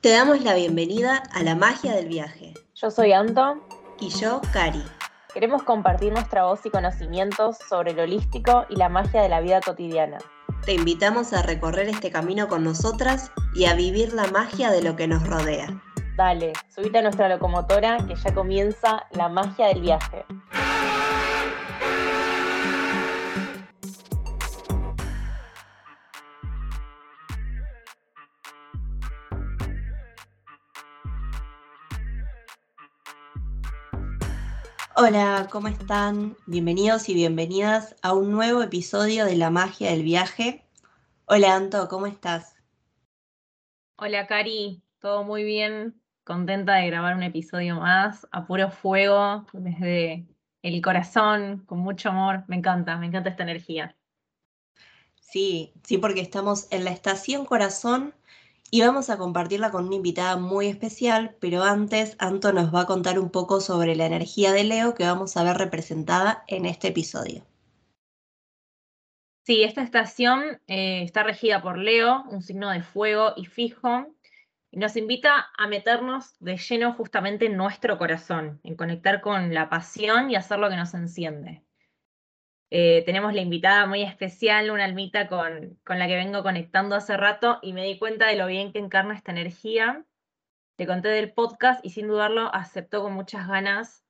Te damos la bienvenida a la magia del viaje. Yo soy Anto. Y yo, Cari. Queremos compartir nuestra voz y conocimientos sobre lo holístico y la magia de la vida cotidiana. Te invitamos a recorrer este camino con nosotras y a vivir la magia de lo que nos rodea. Dale, subite a nuestra locomotora que ya comienza la magia del viaje. Hola, ¿cómo están? Bienvenidos y bienvenidas a un nuevo episodio de La magia del viaje. Hola Anto, ¿cómo estás? Hola Cari, todo muy bien, contenta de grabar un episodio más, a puro fuego, desde el corazón, con mucho amor, me encanta, me encanta esta energía. Sí, sí, porque estamos en la estación corazón y vamos a compartirla con una invitada muy especial, pero antes Anto nos va a contar un poco sobre la energía de Leo que vamos a ver representada en este episodio. Sí, esta estación eh, está regida por Leo, un signo de fuego y fijo, y nos invita a meternos de lleno justamente en nuestro corazón, en conectar con la pasión y hacer lo que nos enciende. Eh, tenemos la invitada muy especial, una almita con, con, la que vengo conectando hace rato y me di cuenta de lo bien que encarna esta energía. Le conté del podcast y sin dudarlo aceptó con muchas ganas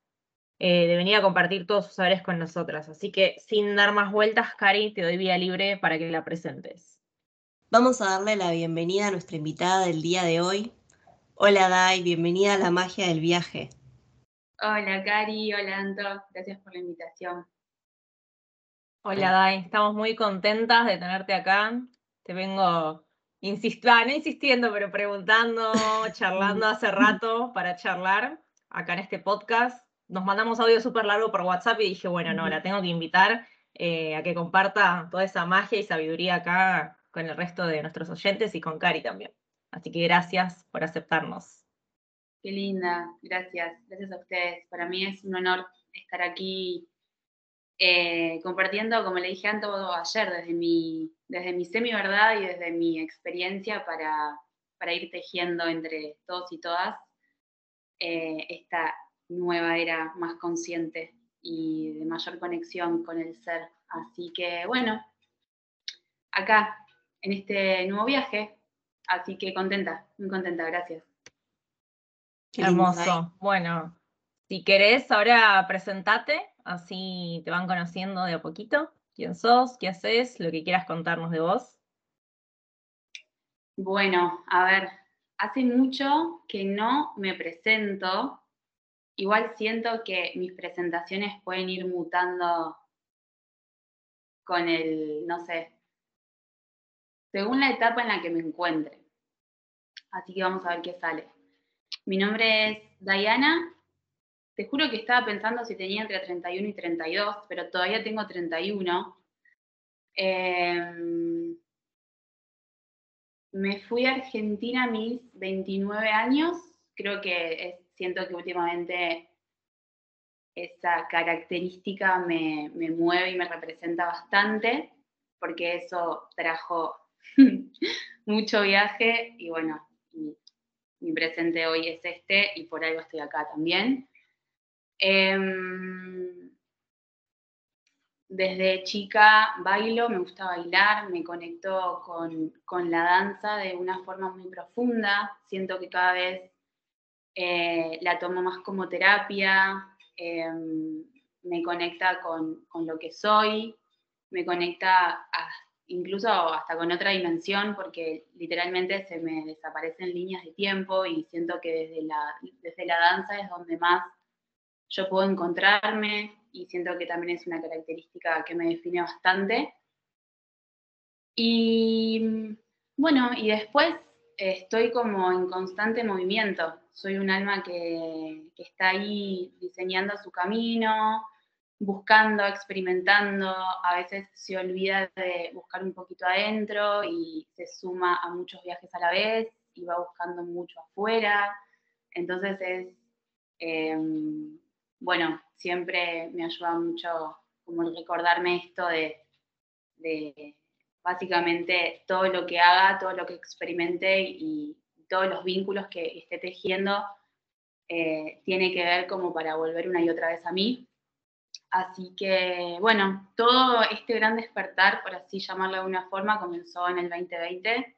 eh, de venir a compartir todos sus saberes con nosotras. Así que sin dar más vueltas, Cari, te doy vía libre para que la presentes. Vamos a darle la bienvenida a nuestra invitada del día de hoy. Hola Dai, bienvenida a la magia del viaje. Hola Cari, hola Anto, gracias por la invitación. Hola Dai, estamos muy contentas de tenerte acá. Te vengo insistiendo, no insistiendo, pero preguntando, charlando hace rato para charlar acá en este podcast. Nos mandamos audio súper largo por WhatsApp y dije, bueno, no, la tengo que invitar eh, a que comparta toda esa magia y sabiduría acá con el resto de nuestros oyentes y con Cari también. Así que gracias por aceptarnos. Qué linda, gracias, gracias a ustedes. Para mí es un honor estar aquí eh, compartiendo, como le dije antes ayer, desde mi, desde mi semi-verdad y desde mi experiencia para, para, ir tejiendo entre todos y todas eh, esta nueva era más consciente y de mayor conexión con el ser. Así que bueno, acá, en este nuevo viaje, así que contenta, muy contenta, gracias. Hermoso. Bueno, si querés, ahora presentate así te van conociendo de a poquito. ¿Quién sos? ¿Qué haces? Lo que quieras contarnos de vos. Bueno, a ver, hace mucho que no me presento. Igual siento que mis presentaciones pueden ir mutando con el, no sé, según la etapa en la que me encuentre. Así que vamos a ver qué sale. Mi nombre es Diana te juro que estaba pensando si tenía entre 31 y 32, pero todavía tengo 31. Em, me fui a Argentina a mis 29 años. Creo que siento que últimamente esa característica me, mueve y me representa bastante, porque eso trajo mucho viaje y bueno, mi presente hoy es este y por algo estoy acá también. Em, desde chica bailo, me gusta bailar, me conecto con, la danza de una forma muy profunda, siento que cada vez eh, la tomo más como terapia, em, me conecta con, lo que soy, me conecta incluso hasta con otra dimensión, porque literalmente se me desaparecen líneas de tiempo y siento que desde la, desde la danza es donde más yo puedo encontrarme y siento que también es una característica que me define bastante. Y bueno, y después estoy como en constante movimiento. Soy un alma que, está ahí diseñando su camino, buscando, experimentando, a veces se olvida de buscar un poquito adentro y se suma a muchos viajes a la vez y va buscando mucho afuera. Entonces es em, bueno, siempre me ayuda mucho como recordarme esto de, básicamente todo lo que haga, todo lo que experimente y todos los vínculos que esté tejiendo eh, tiene que ver como para volver una y otra vez a mí. Así que, bueno, todo este gran despertar, por así llamarlo de alguna forma, comenzó en el 2020.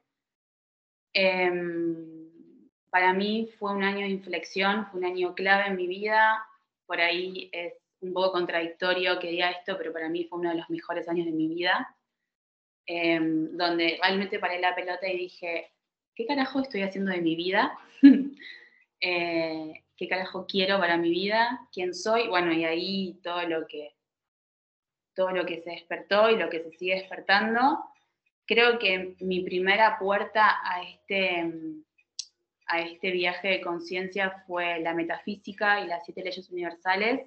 Em, para mí fue un año de inflexión, fue un año clave en mi vida. Por ahí es un poco contradictorio que diga esto, pero para mí fue uno de los mejores años de mi vida, em, donde realmente paré la pelota y dije, ¿qué carajo estoy haciendo de mi vida? Eh, ¿Qué carajo quiero para mi vida? ¿Quién soy? Bueno, y ahí todo lo que, todo lo que se despertó y lo que se sigue despertando. Creo que mi primera puerta a este, a este viaje de conciencia fue la metafísica y las siete leyes universales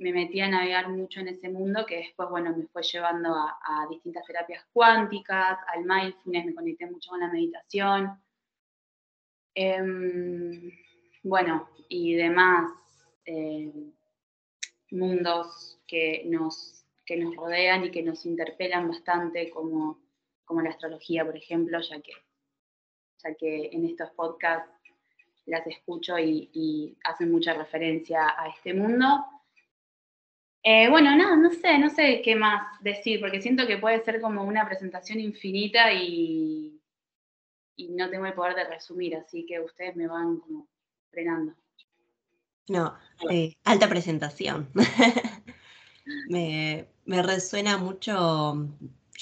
me metí a navegar mucho en ese mundo que después, bueno, me fue llevando a, distintas terapias cuánticas, al mindfulness, me conecté mucho con la meditación. Em, bueno, y demás em, mundos que nos, que nos rodean y que nos interpelan bastante, como, como la astrología, por ejemplo, ya que, ya que en estos podcasts las escucho y, y hacen mucha referencia a este mundo. Eh, bueno, no, no sé, no sé qué más decir, porque siento que puede ser como una presentación infinita y, y no tengo el poder de resumir, así que ustedes me van como frenando. No, eh, alta presentación. me, resuena mucho,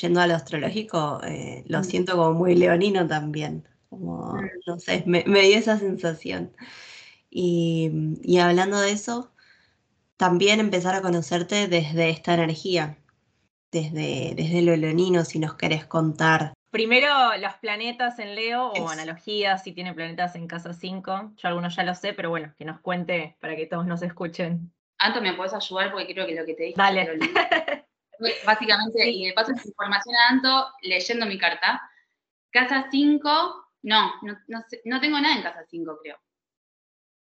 yendo a lo astrológico, eh, lo mm. siento como muy leonino también, como, mm. no sé, me, dio esa sensación. y hablando de eso, también empezar a conocerte desde esta energía, desde, desde lo leonino, si nos querés contar. Primero, los planetas en Leo o analogías, si tiene planetas en casa 5. Yo algunos ya lo sé, pero bueno, que nos cuente para que todos nos escuchen. Anto, ¿me puedes ayudar? Porque creo que lo que te dije. Dale. Básicamente, y le paso esa información a Anto leyendo mi carta. Casa 5, no, no, no tengo nada en casa 5, creo.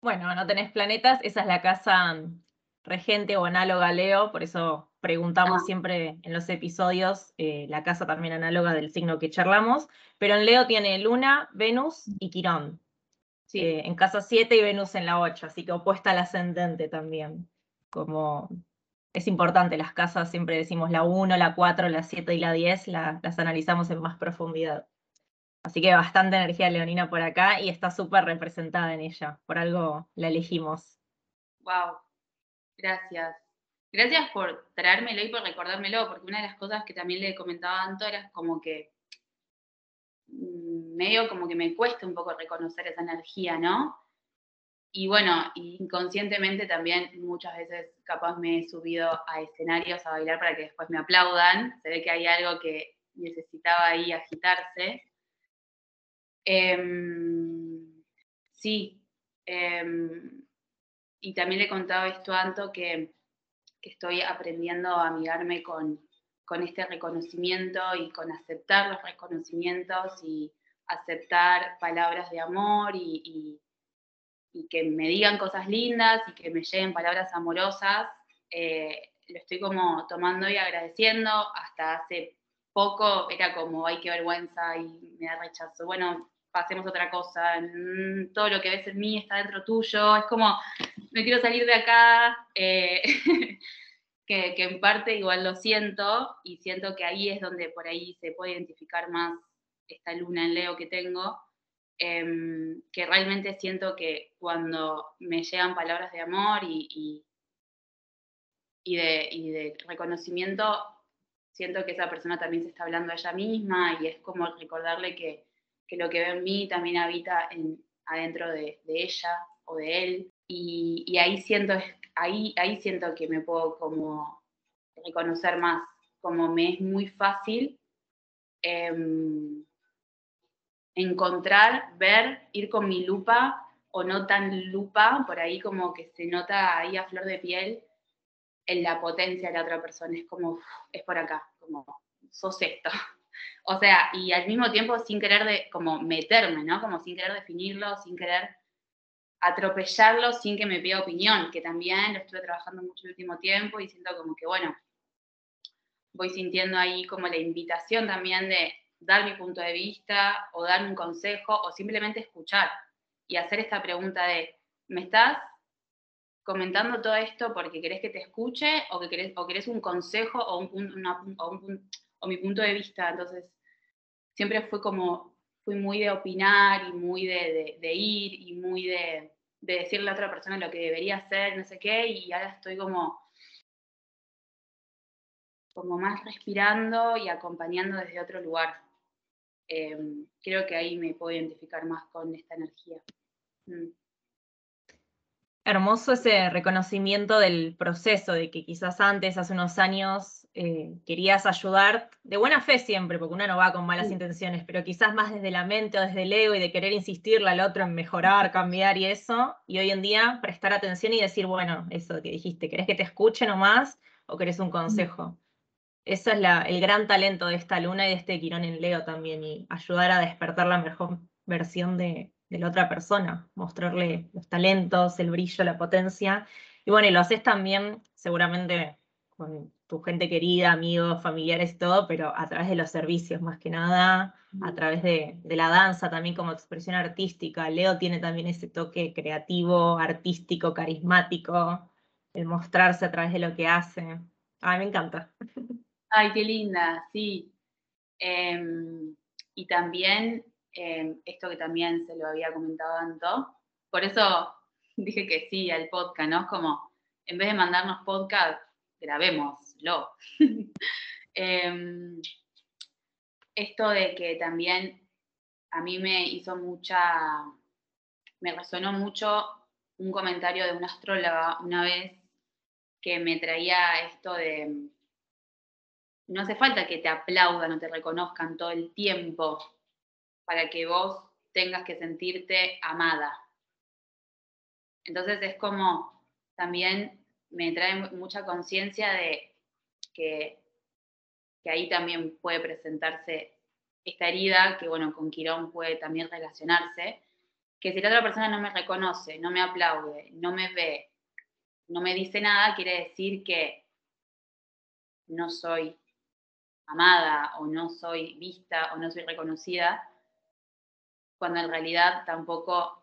Bueno, no tenés planetas, esa es la casa regente o análoga Leo, por eso preguntamos ah. siempre en los episodios eh, la casa también análoga del signo que charlamos, pero en Leo tiene Luna, Venus y Quirón. Eh, en casa 7 y Venus en la 8, así que opuesta al ascendente también. Como es importante, las casas siempre decimos la 1, la 4, la 7 y la 10, las analizamos en más profundidad. Así que bastante energía leonina por acá y está súper representada en ella, por algo la elegimos. Wow, Gracias. Gracias por traérmelo y por recordármelo, porque una de las cosas que también le comentaba a Anto era como que mm, medio como que me cuesta un poco reconocer esa energía, ¿no? Y bueno, inconscientemente también muchas veces capaz me he subido a escenarios a bailar para que después me aplaudan. Se ve que hay algo que necesitaba ahí agitarse. Em, sí, em, y también le contaba esto a Anto que, estoy aprendiendo a amigarme con, este reconocimiento y con aceptar los reconocimientos y aceptar palabras de amor y, que me digan cosas lindas y que me lleguen palabras amorosas. Eh, lo estoy como tomando y agradeciendo. Hasta hace poco era como, ay, qué vergüenza y me da rechazo. Bueno, pasemos otra cosa, mm, todo lo que ves en mí está dentro tuyo, es como, me quiero salir de acá, eh, que, en parte igual lo siento y siento que ahí es donde por ahí se puede identificar más esta luna en Leo que tengo, em, que realmente siento que cuando me llegan palabras de amor y, y, de, y de reconocimiento, siento que esa persona también se está hablando a ella misma y es como recordarle que que lo que ve en mí también habita en, adentro de, ella o de él. Y, ahí, siento, ahí, ahí siento que me puedo como reconocer más, como me es muy fácil em, encontrar, ver, ir con mi lupa o no tan lupa, por ahí como que se nota ahí a flor de piel en la potencia de la otra persona, es como, es por acá, como, sos esto. O sea, y al mismo tiempo sin querer de, como meterme, ¿no? Como sin querer definirlo, sin querer atropellarlo, sin que me pida opinión, que también lo estuve trabajando mucho el último tiempo y siento como que, bueno, voy sintiendo ahí como la invitación también de, dar mi punto de vista o dar un consejo o simplemente escuchar y hacer esta pregunta de, ¿me estás comentando todo esto porque querés que te escuche o que querés, o querés un consejo o, un, o, mi punto de vista? Entonces, siempre fue como, fui muy de opinar y muy de, ir y muy de, de, decirle a otra persona lo que debería hacer, no sé qué, y ahora estoy como como más respirando y acompañando desde otro lugar. Em, creo que ahí me puedo identificar más con esta energía. Mm. Hermoso ese reconocimiento del proceso, de que quizás antes, hace unos años, eh, querías ayudar, de buena fe siempre, porque uno no va con malas intenciones, pero quizás más desde la mente o desde el ego y de querer insistirle al otro en mejorar, cambiar y eso, y hoy en día prestar atención y decir, bueno, eso que dijiste, ¿querés que te escuche nomás o querés un consejo? Eso es el gran talento de esta luna y de este Quirón en Leo también, y ayudar a despertar la mejor versión de, la otra persona, mostrarle los talentos, el brillo, la potencia. Y bueno, y lo haces también seguramente con tu gente querida, amigos, familiares y todo, pero a través de los servicios más que nada, a través de, de, la danza también como expresión artística. Leo tiene también ese toque creativo, artístico, carismático, el mostrarse a través de lo que hace. A mí me encanta. Ay, qué linda, sí. Em, y también, esto que también se lo había comentado Anto, por eso dije que sí al podcast, ¿no? Es como, en vez de mandarnos podcast, grabémoslo. Em, esto de que también a mí me hizo mucha, me resonó mucho un comentario de una astróloga una vez que me traía esto de no hace falta que te aplaudan o te reconozcan todo el tiempo para que vos tengas que sentirte amada. Entonces es como también me trae mucha conciencia de que, ahí también puede presentarse esta herida, que bueno, con Quirón puede también relacionarse, que si la otra persona no me reconoce, no me aplaude, no me ve, no me dice nada, quiere decir que no soy amada o no soy vista o no soy reconocida, cuando en realidad tampoco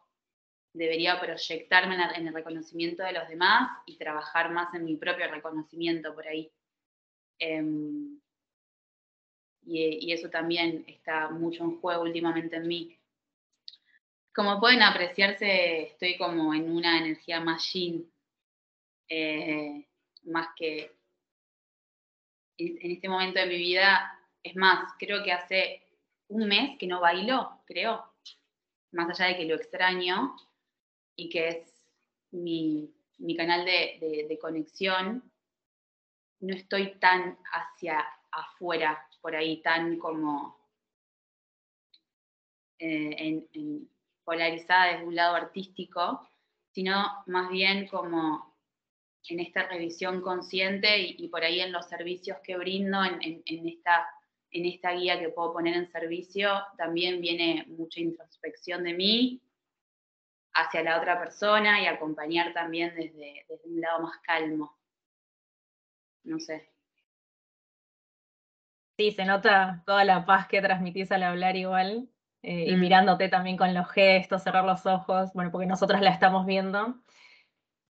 debería proyectarme en el reconocimiento de los demás y trabajar más en mi propio reconocimiento por ahí. Em, y, eso también está mucho en juego últimamente en mí. Como pueden apreciarse, estoy como en una energía más yin, eh, más que en este momento de mi vida, es más, creo que hace un mes que no bailo, creo, más allá de que lo extraño y que es mi, canal de, conexión, no estoy tan hacia afuera, por ahí, tan como eh, polarizada desde un lado artístico, sino más bien como en esta revisión consciente y, por ahí en los servicios que brindo, en, esta, en esta guía que puedo poner en servicio, también viene mucha introspección de mí hacia la otra persona y acompañar también desde, un lado más calmo. No sé. Sí, se nota toda la paz que transmitís al hablar igual, eh, y mm. mirándote también con los gestos, cerrar los ojos, bueno, porque nosotras la estamos viendo.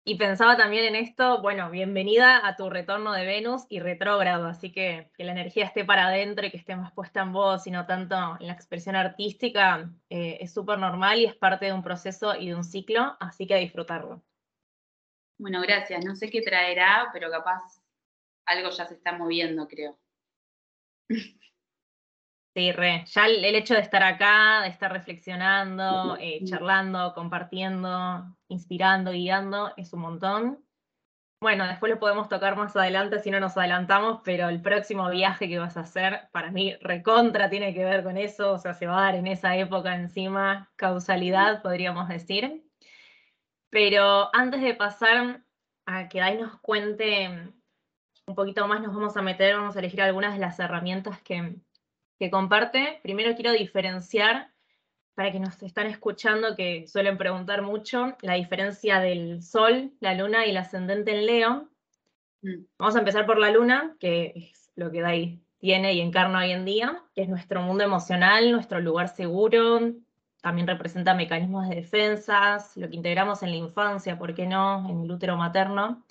Y pensaba también en esto, bueno, bienvenida a tu retorno de Venus y retrógrado, así que que la energía esté para adentro y que esté más puesta en vos y no tanto en la expresión artística, eh, es súper normal y es parte de un proceso y de un ciclo, así que a disfrutarlo. Bueno, gracias. No sé qué traerá, pero capaz algo ya se está moviendo, creo. Sí, re. Ya el, hecho de estar acá, de estar reflexionando, eh, charlando, compartiendo, inspirando, guiando, es un montón. Bueno, después lo podemos tocar más adelante si no nos adelantamos, pero el próximo viaje que vas a hacer, para mí, recontra tiene que ver con eso, o sea, se va a dar en esa época encima, causalidad, podríamos decir. Pero antes de pasar a que Dai nos cuente un poquito más, nos vamos a meter, vamos a elegir algunas de las herramientas que, que comparte, primero quiero diferenciar, para que nos están escuchando, que suelen preguntar mucho, la diferencia del Sol, la Luna y el ascendente en Leo. Mm. Vamos a empezar por la Luna, que es lo que Dai tiene y encarna hoy en día, que es nuestro mundo emocional, nuestro lugar seguro, también representa mecanismos de defensas, lo que integramos en la infancia, ¿por qué no?, en el útero materno.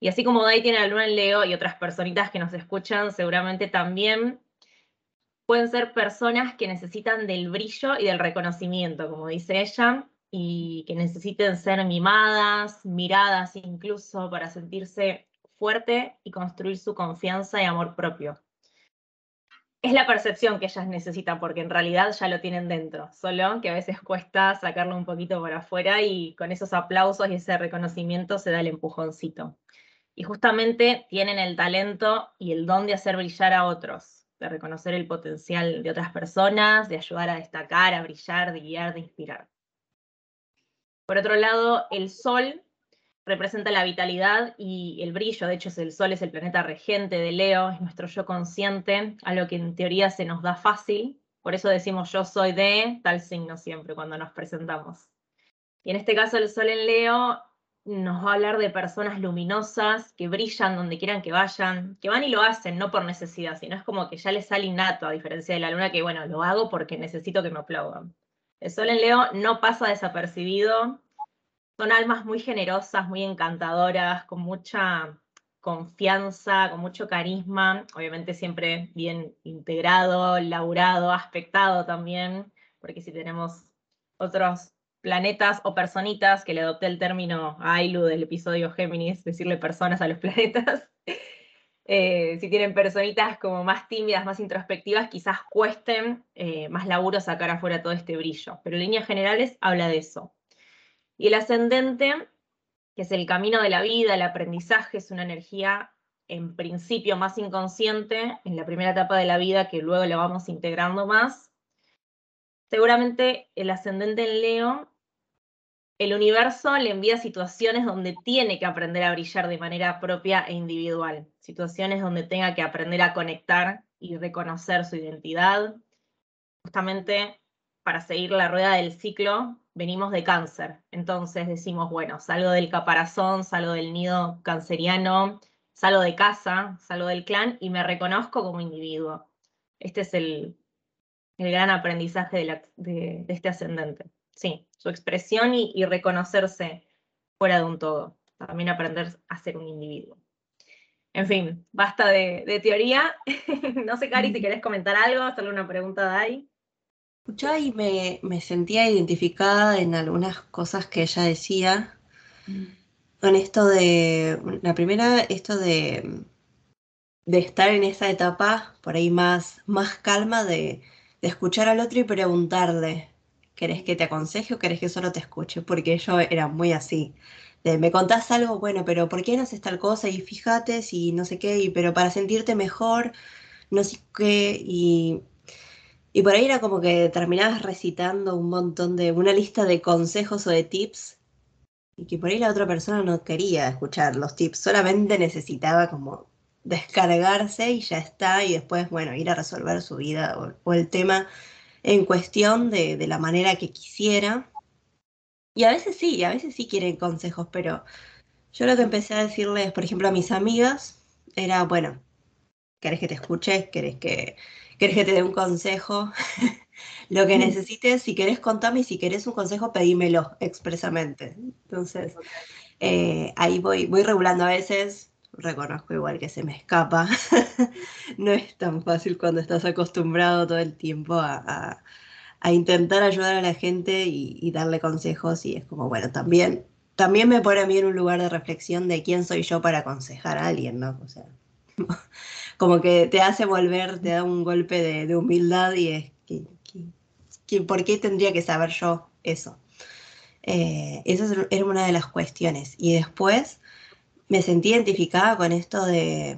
Y así como Dai tiene la luna en Leo y otras personitas que nos escuchan, seguramente también pueden ser personas que necesitan del brillo y del reconocimiento, como dice ella, y que necesiten ser mimadas, miradas incluso para sentirse fuerte y construir su confianza y amor propio. Es la percepción que ellas necesitan porque en realidad ya lo tienen dentro, solo que a veces cuesta sacarlo un poquito por afuera y con esos aplausos y ese reconocimiento se da el empujoncito. Y justamente tienen el talento y el don de hacer brillar a otros, de reconocer el potencial de otras personas, de ayudar a destacar, a brillar, de guiar, de inspirar. Por otro lado, el Sol representa la vitalidad y el brillo, de hecho el Sol es el planeta regente de Leo, es nuestro yo consciente, algo que en teoría se nos da fácil, por eso decimos yo soy de tal signo siempre cuando nos presentamos. Y en este caso el Sol en Leo nos va a hablar de personas luminosas que brillan donde quieran que vayan, que van y lo hacen, no por necesidad, sino es como que ya les sale innato, a diferencia de la luna, que bueno, lo hago porque necesito que me aplaudan. El sol en Leo no pasa desapercibido. Son almas muy generosas, muy encantadoras, con mucha confianza, con mucho carisma, obviamente siempre bien integrado, laburado, aspectado también, porque si tenemos otros planetas o personitas, que le adopté el término a Ailu del episodio Géminis, decirle personas a los planetas, eh, si tienen personitas como más tímidas, más introspectivas, quizás cuesten eh, más laburo sacar afuera todo este brillo. Pero en líneas generales habla de eso. Y el ascendente, que es el camino de la vida, el aprendizaje, es una energía en principio más inconsciente en la primera etapa de la vida que luego la vamos integrando más. Seguramente el ascendente en Leo el universo le envía situaciones donde tiene que aprender a brillar de manera propia e individual, situaciones donde tenga que aprender a conectar y reconocer su identidad. Justamente para seguir la rueda del ciclo, venimos de cáncer, entonces decimos, bueno, salgo del caparazón, salgo del nido canceriano, salgo de casa, salgo del clan y me reconozco como individuo. Este es el, gran aprendizaje de este ascendente sí, su expresión y, reconocerse fuera de un todo. También aprender a ser un individuo. En fin, basta de, teoría. no sé, Cari, si querés comentar algo, hacerle una pregunta a Dai. Escuchaba y me, sentía identificada en algunas cosas que ella decía. Mm. Con esto de, la primera, esto de, de estar en esa etapa por ahí más, más calma, de, de escuchar al otro y preguntarle, ¿Querés que te aconseje o querés que solo te escuche? Porque yo era muy así. me contás algo, bueno, pero ¿por qué no haces tal cosa? Y fíjate si no sé qué, y, pero para sentirte mejor, no sé qué, y, y por ahí era como que terminabas recitando un montón de, una lista de consejos o de tips, y que por ahí la otra persona no quería escuchar los tips, solamente necesitaba como descargarse y ya está, y después, bueno, ir a resolver su vida o el tema en cuestión de, la manera que quisiera. Y a veces sí, a veces sí quieren consejos, pero yo lo que empecé a decirles, por ejemplo, a mis amigas, era, bueno, ¿querés que te escuche? ¿Querés que, ¿querés que te dé un consejo? lo que necesites, si querés contame y si querés un consejo, pedímelo expresamente. Entonces, eh, ahí voy, voy regulando a veces, reconozco igual que se me escapa. no es tan fácil cuando estás acostumbrado todo el tiempo a, intentar ayudar a la gente y, darle consejos y es como, bueno, también, también me pone a mí en un lugar de reflexión de quién soy yo para aconsejar a alguien, ¿no? O sea, como que te hace volver, te da un golpe de, humildad y es que, ¿por qué tendría que saber yo eso? Eh, esa era una de las cuestiones. Y después me sentí identificada con esto de,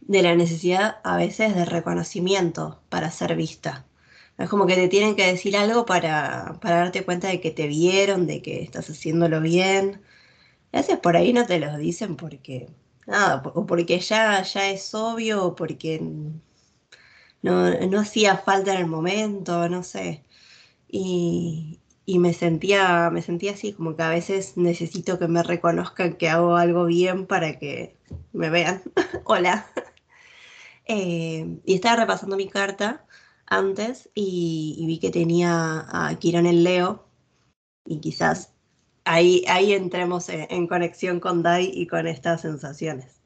de la necesidad a veces de reconocimiento para ser vista. Es como que te tienen que decir algo para, para darte cuenta de que te vieron, de que estás haciéndolo bien. A veces por ahí no te lo dicen porque, nada, o porque ya, ya es obvio, o porque no, no hacía falta en el momento, no sé. Y, y me sentía, me sentía así, como que a veces necesito que me reconozcan que hago algo bien para que me vean. Hola. eh, y estaba repasando mi carta antes y, vi que tenía a Quirón en Leo y quizás ahí, ahí entremos en, conexión con Dai y con estas sensaciones.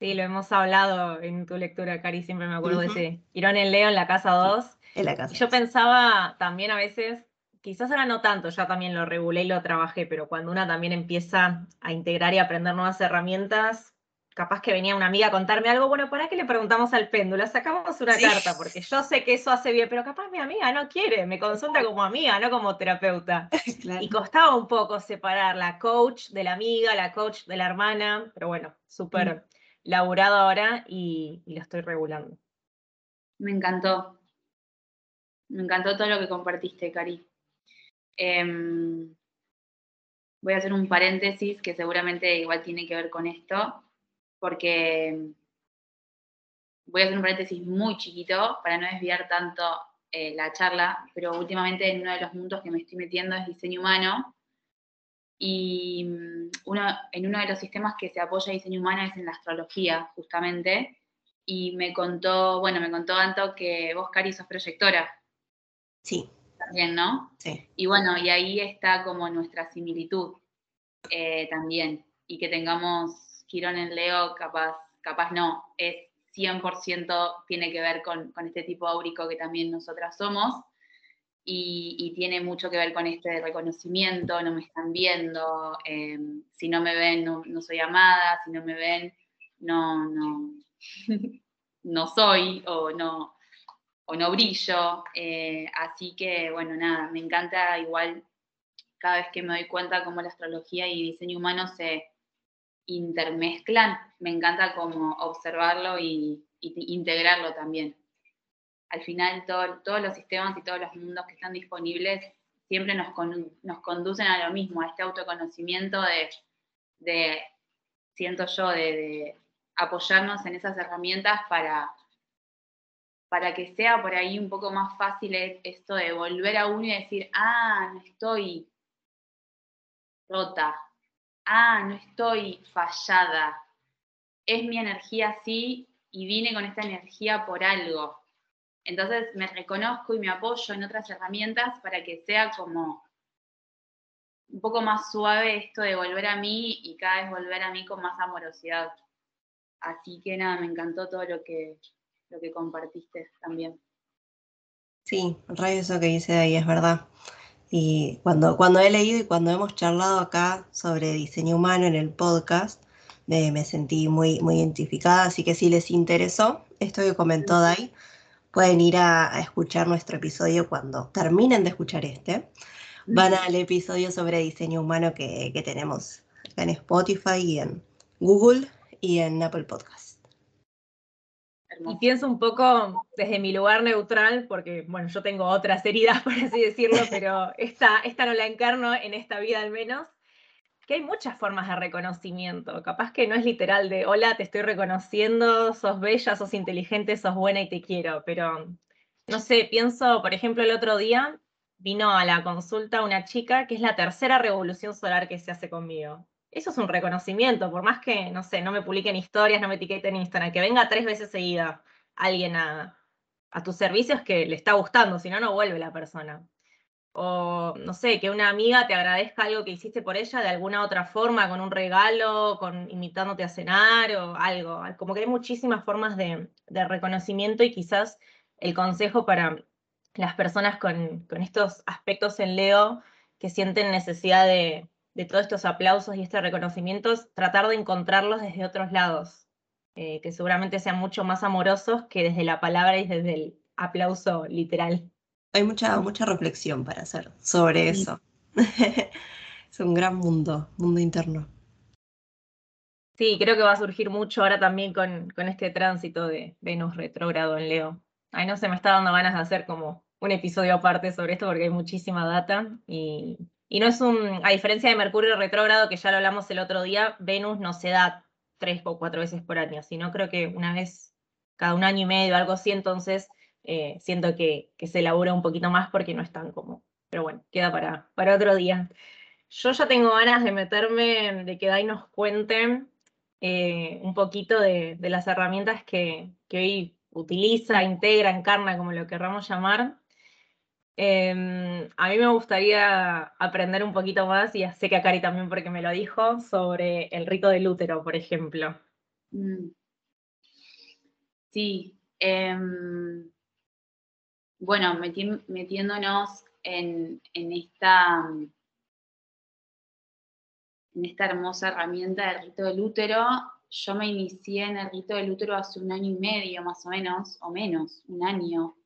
Sí, lo hemos hablado en tu lectura, Cari, siempre me acuerdo de ese Quirón en Leo en la casa 2. En la casa. yo pensaba también a veces, quizás ahora no tanto, ya también lo regulé y lo trabajé, pero cuando una también empieza a integrar y aprender nuevas herramientas, capaz que venía una amiga a contarme algo, bueno, ¿para qué le preguntamos al péndulo? Sacamos una carta, porque yo sé que eso hace bien, pero capaz mi amiga no quiere, me consulta como amiga, no como terapeuta. Y costaba un poco separar la coach de la amiga, la coach de la hermana, pero bueno, súper mm. laburado ahora y, lo estoy regulando. Me encantó. Me encantó todo lo que compartiste, Cari. Em, voy a hacer un paréntesis que seguramente igual tiene que ver con esto porque voy a hacer un paréntesis muy chiquito para no desviar tanto eh, la charla, pero últimamente en uno de los mundos que me estoy metiendo es diseño humano. Y mm, uno, en uno de los sistemas que se apoya diseño humano es en la astrología, justamente. Y me contó, bueno, me contó Anto que vos, Cari, sos proyectora. Sí. También, ¿no? Sí. Y bueno, y ahí está como nuestra similitud eh, también. Y que tengamos Quirón en Leo, capaz, capaz no, es 100% tiene que ver con, este tipo áurico que también nosotras somos. Y, tiene mucho que ver con este reconocimiento, no me están viendo, em, si no me ven no, soy amada, si no me ven no, no, no soy o no, o no brillo. Eh, así que bueno, nada, me encanta igual cada vez que me doy cuenta cómo la astrología y diseño humano se, intermezclan, me encanta como observarlo y, integrarlo también. Al final todos los sistemas y todos los mundos que están disponibles siempre nos, nos conducen a lo mismo, a este autoconocimiento de, siento yo, de, apoyarnos en esas herramientas para, para que sea por ahí un poco más fácil esto de volver a uno y decir, ah, no estoy rota, ah, no estoy fallada, es mi energía así y vine con esta energía por algo. Entonces me reconozco y me apoyo en otras herramientas para que sea como un poco más suave esto de volver a mí y cada vez volver a mí con más amorosidad. Así que nada, me encantó todo lo que, lo que compartiste también. Sí, re eso que dice ahí es verdad. Y cuando, cuando he leído y cuando hemos charlado acá sobre diseño humano en el podcast, me, sentí muy, muy identificada. Así que si les interesó esto que comentó Dai, pueden ir a, escuchar nuestro episodio cuando terminen de escuchar este. Van al episodio sobre diseño humano que, que tenemos en Spotify y en Google y en Apple Podcast. Y pienso un poco desde mi lugar neutral, porque, bueno, yo tengo otras heridas, por así decirlo, pero esta, esta no la encarno en esta vida al menos, que hay muchas formas de reconocimiento. Capaz que no es literal de, hola, te estoy reconociendo, sos bella, sos inteligente, sos buena y te quiero, pero, no sé, pienso, por ejemplo, el otro día vino a la consulta una chica que es la tercera revolución solar que se hace conmigo eso es un reconocimiento, por más que, no sé, no me publiquen historias, no me etiqueten en Instagram, que venga tres veces seguida alguien a, a tus servicios que le está gustando, si no, no vuelve la persona. O, no sé, que una amiga te agradezca algo que hiciste por ella de alguna otra forma, con un regalo, con invitándote a cenar o algo. Como que hay muchísimas formas de, de reconocimiento y quizás el consejo para las personas con, con estos aspectos en Leo que sienten necesidad de, de todos estos aplausos y estos reconocimientos, tratar de encontrarlos desde otros lados, eh, que seguramente sean mucho más amorosos que desde la palabra y desde el aplauso literal. Hay mucha, mucha reflexión para hacer sobre eso. es un gran mundo, mundo interno. Sí, creo que va a surgir mucho ahora también con, con este tránsito de Venus retrógrado en Leo. Ay, no se me está dando ganas de hacer como un episodio aparte sobre esto porque hay muchísima data y, y no es un, a diferencia de Mercurio retrógrado, que ya lo hablamos el otro día, Venus no se da tres o cuatro veces por año, sino creo que una vez cada un año y medio, algo así, entonces eh, siento que, se elabora un poquito más porque no es tan como, pero bueno, queda para, para otro día. Yo ya tengo ganas de meterme, de que Dai nos cuenten eh, un poquito de, las herramientas que, hoy utiliza, integra, encarna, como lo querramos llamar. Em, a mí me gustaría aprender un poquito más, y sé que a Cari también porque me lo dijo, sobre el rito del útero, por ejemplo. Mm. Sí. Em, bueno, metiéndonos en, esta, en esta hermosa herramienta del rito del útero, yo me inicié en el rito del útero hace un año y medio más o menos, o menos, un año.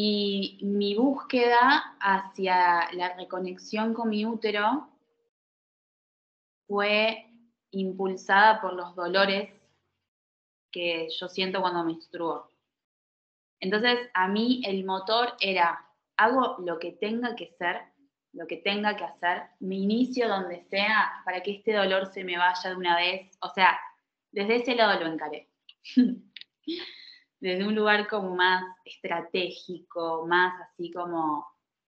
Y mi búsqueda hacia la reconexión con mi útero fue impulsada por los dolores que yo siento cuando me menstruo. Entonces, a mí el motor era, hago lo que tenga que ser, lo que tenga que hacer, me inicio donde sea para que este dolor se me vaya de una vez. O sea, desde ese lado lo encaré. desde un lugar como más estratégico, más así como,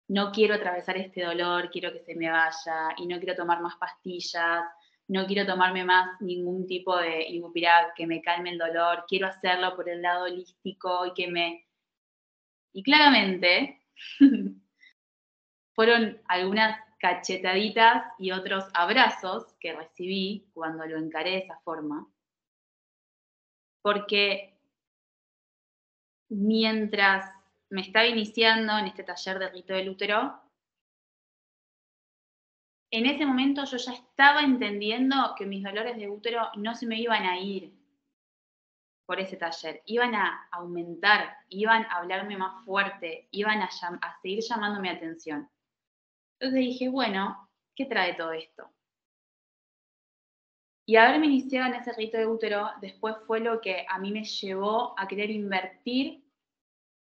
no quiero atravesar este dolor, quiero que se me vaya y no quiero tomar más pastillas no quiero tomarme más ningún tipo de ibupirag que me calme el dolor, quiero hacerlo por el lado holístico y que me... Y claramente fueron algunas cachetaditas y otros abrazos que recibí cuando lo encaré de esa forma, porque mientras me estaba iniciando en este taller de rito del útero, en ese momento yo ya estaba entendiendo que mis dolores de útero no se me iban a ir por ese taller, iban a aumentar, iban a hablarme más fuerte, iban a, seguir llamando mi atención. Entonces dije, bueno, ¿qué trae todo esto? Y haberme iniciado en ese rito de útero después fue lo que a mí me llevó a querer invertir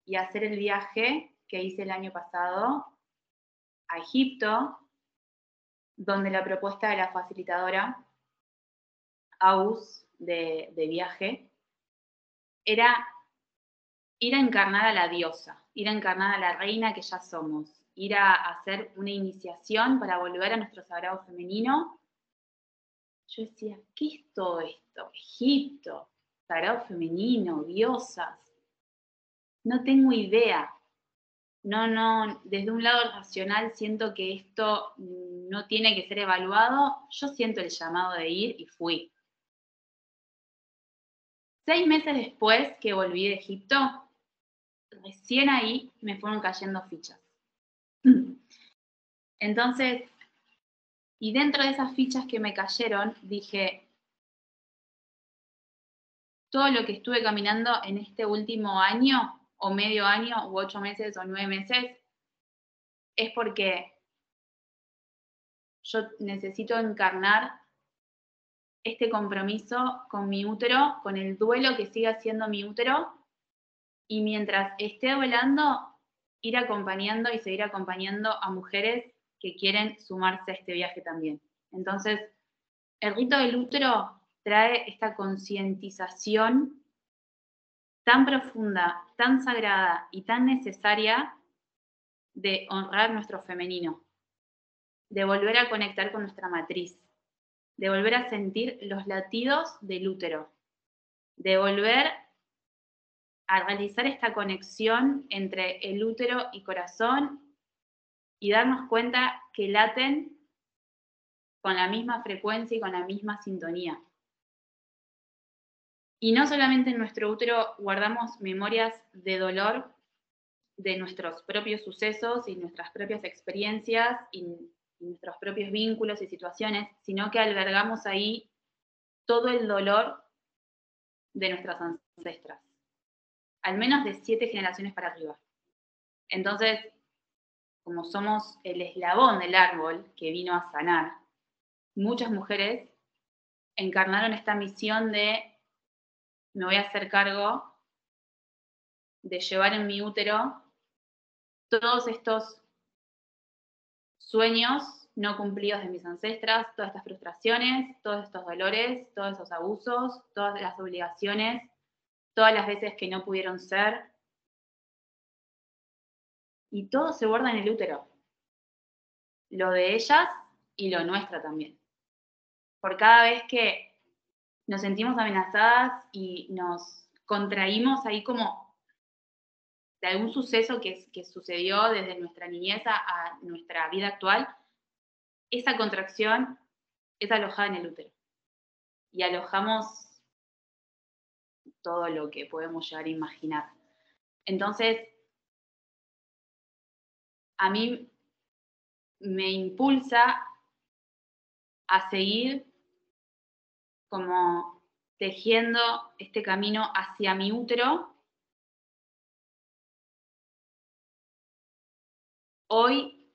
y hacer el viaje que hice el año pasado a Egipto, donde la propuesta de la facilitadora, AUS de, viaje, era ir a encarnar a la diosa, ir a encarnar a la reina que ya somos, ir a hacer una iniciación para volver a nuestro sagrado femenino. Yo decía, ¿qué es todo esto? Egipto, sagrado femenino, diosas. No tengo idea no, no, desde un lado racional siento que esto no tiene que ser evaluado, yo siento el llamado de ir y fui. Seis meses después que volví de Egipto, recién ahí me fueron cayendo fichas. Entonces, y dentro de esas fichas que me cayeron, dije, todo lo que estuve caminando en este último año o medio año, u ocho meses, o nueve meses, es porque yo necesito encarnar este compromiso con mi útero, con el duelo que sigue haciendo mi útero, y mientras esté duelando, ir acompañando y seguir acompañando a mujeres que quieren sumarse a este viaje también. Entonces, el rito del útero trae esta concientización tan profunda, tan sagrada y tan necesaria de honrar nuestro femenino, de volver a conectar con nuestra matriz, de volver a sentir los latidos del útero, de volver a realizar esta conexión entre el útero y corazón y darnos cuenta que laten con la misma frecuencia y con la misma sintonía. Y no solamente en nuestro útero guardamos memorias de dolor de nuestros propios sucesos y nuestras propias experiencias y, nuestros propios vínculos y situaciones, sino que albergamos ahí todo el dolor de nuestras ancestras, al menos de siete generaciones para arriba. Entonces, como somos el eslabón del árbol que vino a sanar, muchas mujeres encarnaron esta misión de me voy a hacer cargo de llevar en mi útero todos estos sueños no cumplidos de mis ancestras, todas estas frustraciones, todos estos dolores, todos esos abusos, todas las obligaciones, todas las veces que no pudieron ser. Y todo se guarda en el útero. Lo de ellas y lo nuestro también. por cada vez que nos sentimos amenazadas y nos contraímos ahí como de algún suceso que, que sucedió desde nuestra niñez a nuestra vida actual, esa contracción es alojada en el útero. Y alojamos todo lo que podemos llegar a imaginar. Entonces, a mí me impulsa a seguir como tejiendo este camino hacia mi útero. Hoy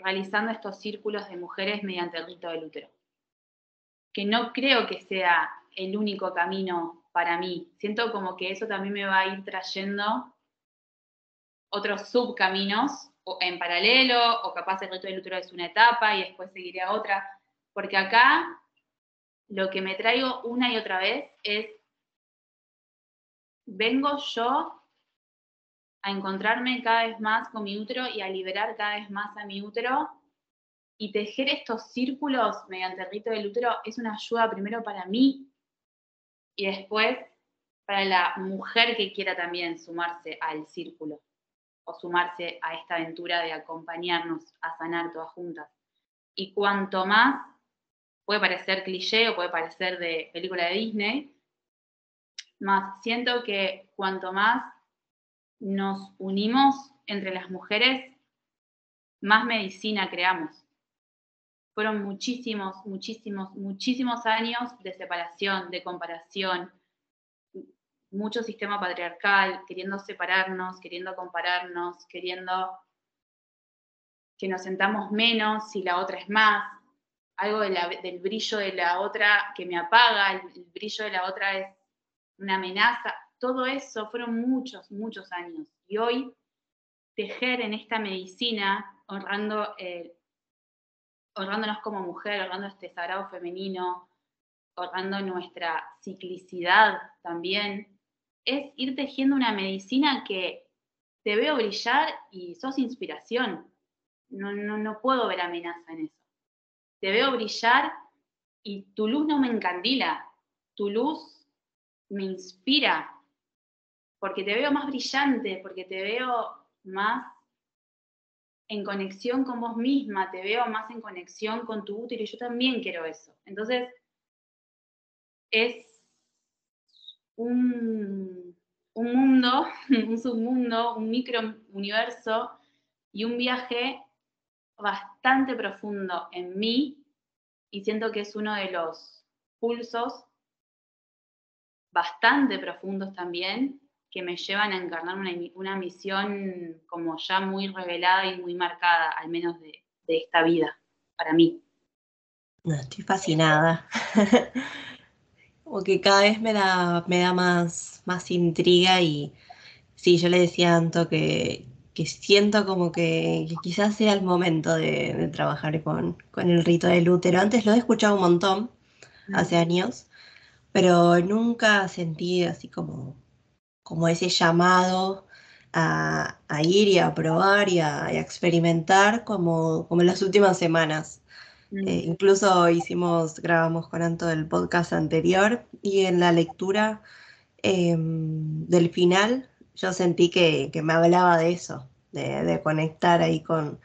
realizando estos círculos de mujeres mediante el rito del útero, que no creo que sea el único camino para mí. Siento como que eso también me va a ir trayendo otros subcaminos en paralelo, o capaz el rito del útero es una etapa y después seguiré a otra, porque acá lo que me traigo una y otra vez es, vengo yo a encontrarme cada vez más con mi útero y a liberar cada vez más a mi útero. Y tejer estos círculos mediante el rito del útero es una ayuda primero para mí y después para la mujer que quiera también sumarse al círculo o sumarse a esta aventura de acompañarnos a sanar todas juntas. Y cuanto más, puede parecer cliché o puede parecer de película de Disney, más siento que cuanto más nos unimos entre las mujeres, más medicina creamos. Fueron muchísimos, muchísimos, muchísimos años de separación, de comparación, mucho sistema patriarcal, queriendo separarnos, queriendo compararnos, queriendo que nos sentamos menos si la otra es más, algo del brillo de la otra que me apaga, el brillo de la otra es una amenaza todo eso fueron muchos, muchos años. Y hoy tejer en esta medicina, honrando, eh, honrándonos como mujer, honrando este sagrado femenino, honrando nuestra ciclicidad también, es ir tejiendo una medicina que te veo brillar y sos inspiración. No, no, no puedo ver amenaza en eso. Te veo brillar y tu luz no me encandila, tu luz me inspira, porque te veo más brillante, porque te veo más en conexión con vos misma, te veo más en conexión con tu útero y yo también quiero eso. Entonces, es un, un mundo, un submundo, un microuniverso y un viaje bastante profundo en mí y siento que es uno de los pulsos bastante profundos también que me llevan a encarnar una, misión como ya muy revelada y muy marcada, al menos de, esta vida, para mí. estoy fascinada. como que cada vez me da, me da más, más intriga y sí, yo le decía a Anto que, siento como que, quizás sea el momento de, trabajar con, con, el rito del útero. Antes lo he escuchado un montón, hace años, pero nunca sentí así como como ese llamado a, ir y a probar y a, experimentar como, como en las últimas semanas. Mm. Eh, incluso hicimos, grabamos con Anto el podcast anterior y en la lectura em, del final yo sentí que, me hablaba de eso, de, conectar ahí con,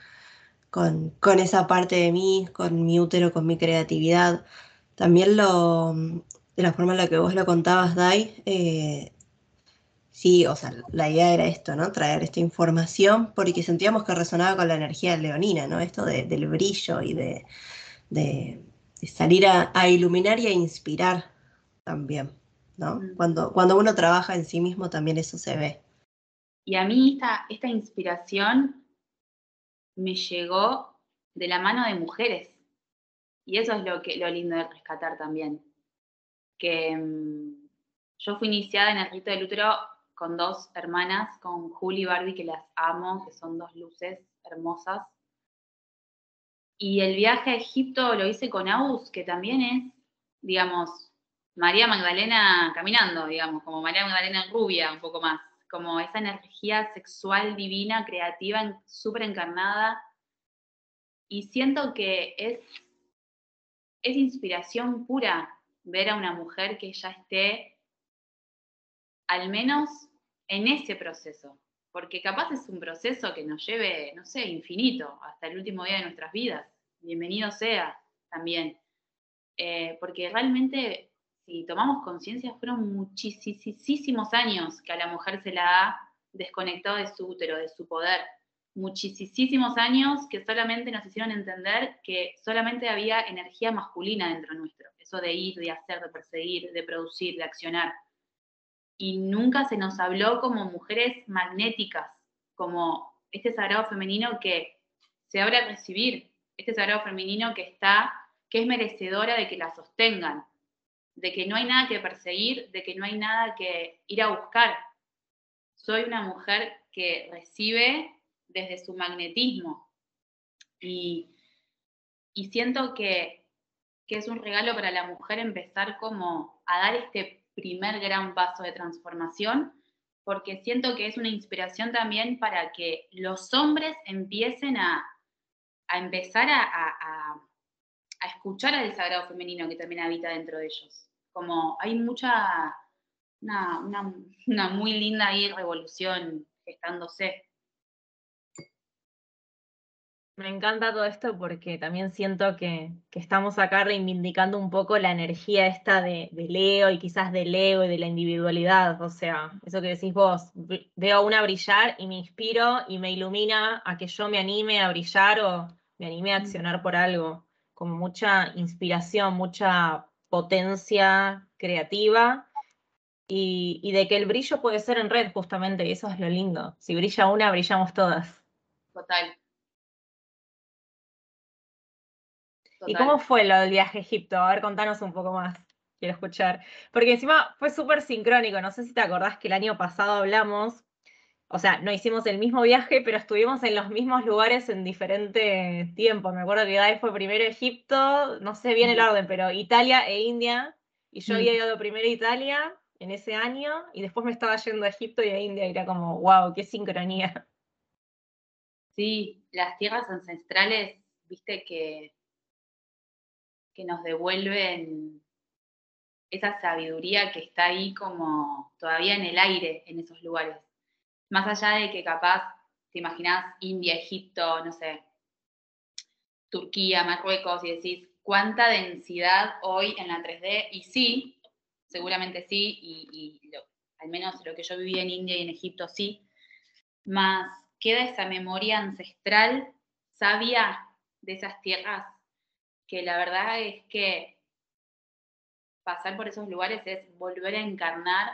con, esa parte de mí, con mi útero, con mi creatividad. También lo, de la forma en la que vos lo contabas, Dai, eh, Sí, o sea, la idea era esto, ¿no? Traer esta información porque sentíamos que resonaba con la energía leonina, ¿no? Esto del brillo y de, salir a, iluminar y a inspirar también, ¿no? Mm. Cuando, cuando uno trabaja en sí mismo también eso se ve. Y a mí esta, esta inspiración me llegó de la mano de mujeres. Y eso es lo, que, lo lindo de rescatar también. Que mm, yo fui iniciada en el rito del útero con dos hermanas, con Julie y Barbie, que las amo, que son dos luces hermosas. Y el viaje a Egipto lo hice con Aus, que también es, digamos, María Magdalena caminando, digamos, como María Magdalena rubia, un poco más, como esa energía sexual divina, creativa, súper encarnada. Y siento que es es inspiración pura ver a una mujer que ya esté al menos en ese proceso, porque capaz es un proceso que nos lleve, no sé, infinito, hasta el último día de nuestras vidas. Bienvenido sea también. Eh, porque realmente, si tomamos conciencia, fueron muchísimos años que a la mujer se la ha desconectado de su útero, de su poder. Muchísimos años que solamente nos hicieron entender que solamente había energía masculina dentro nuestro. Eso de ir, de hacer, de perseguir, de producir, de accionar y nunca se nos habló como mujeres magnéticas, como este sagrado femenino que se abre a recibir, este sagrado femenino que está, que es merecedora de que la sostengan, de que no hay nada que perseguir, de que no hay nada que ir a buscar. Soy una mujer que recibe desde su magnetismo y, y siento que, que es un regalo para la mujer empezar como a dar este primer gran paso de transformación, porque siento que es una inspiración también para que los hombres empiecen a, empezar a, escuchar al sagrado femenino que también habita dentro de ellos. Como hay mucha, una, una muy linda ahí revolución gestándose. Me encanta todo esto porque también siento que, estamos acá reivindicando un poco la energía esta de, Leo y quizás de Leo y de la individualidad. O sea, eso que decís vos, veo a una brillar y me inspiro y me ilumina a que yo me anime a brillar o me anime a mm. accionar por algo. Como mucha inspiración, mucha potencia creativa y, y de que el brillo puede ser en red justamente, y eso es lo lindo. Si brilla una, brillamos todas. Total. ¿Y cómo fue lo del viaje a Egipto? A ver, contanos un poco más. Quiero escuchar. Porque encima fue súper sincrónico. No sé si te acordás que el año pasado hablamos. O sea, no hicimos el mismo viaje, pero estuvimos en los mismos lugares en diferentes tiempos. Me acuerdo que Dai fue primero Egipto, no sé bien el orden, pero Italia e India. Y yo había mm. ido primero a Italia en ese año y después me estaba yendo a Egipto y a India y era como, wow, qué sincronía. Sí, las tierras ancestrales, viste que que nos devuelven esa sabiduría que está ahí como todavía en el aire en esos lugares. Más allá de que capaz, te imaginas India, Egipto, no sé, Turquía, Marruecos, y decís, ¿cuánta densidad hoy en la 3D? Y sí, seguramente sí, y, al menos lo que yo viví en India y en Egipto sí, más queda esa memoria ancestral sabia de esas tierras que la verdad es que pasar por esos lugares es volver a encarnar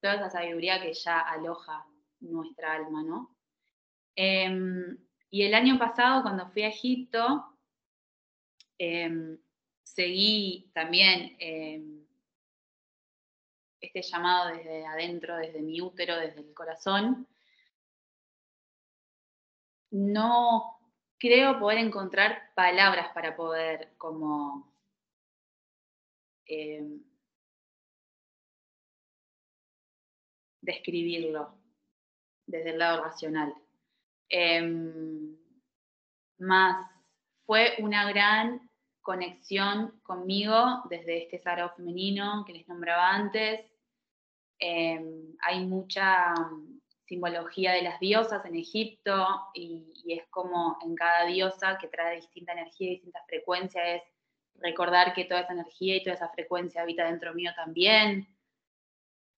toda esa sabiduría que ya aloja nuestra alma, ¿no? Em, y el año pasado, cuando fui a Egipto, em, seguí también em, este llamado desde adentro, desde mi útero, desde el corazón. No creo poder encontrar palabras para poder como describirlo desde el lado racional. Em, más fue una gran conexión conmigo desde este sagrado femenino que les nombraba antes. Em, hay mucha simbología de las diosas en Egipto y, es como en cada diosa que trae distinta energía y distinta frecuencia, es recordar que toda esa energía y toda esa frecuencia habita dentro mío también,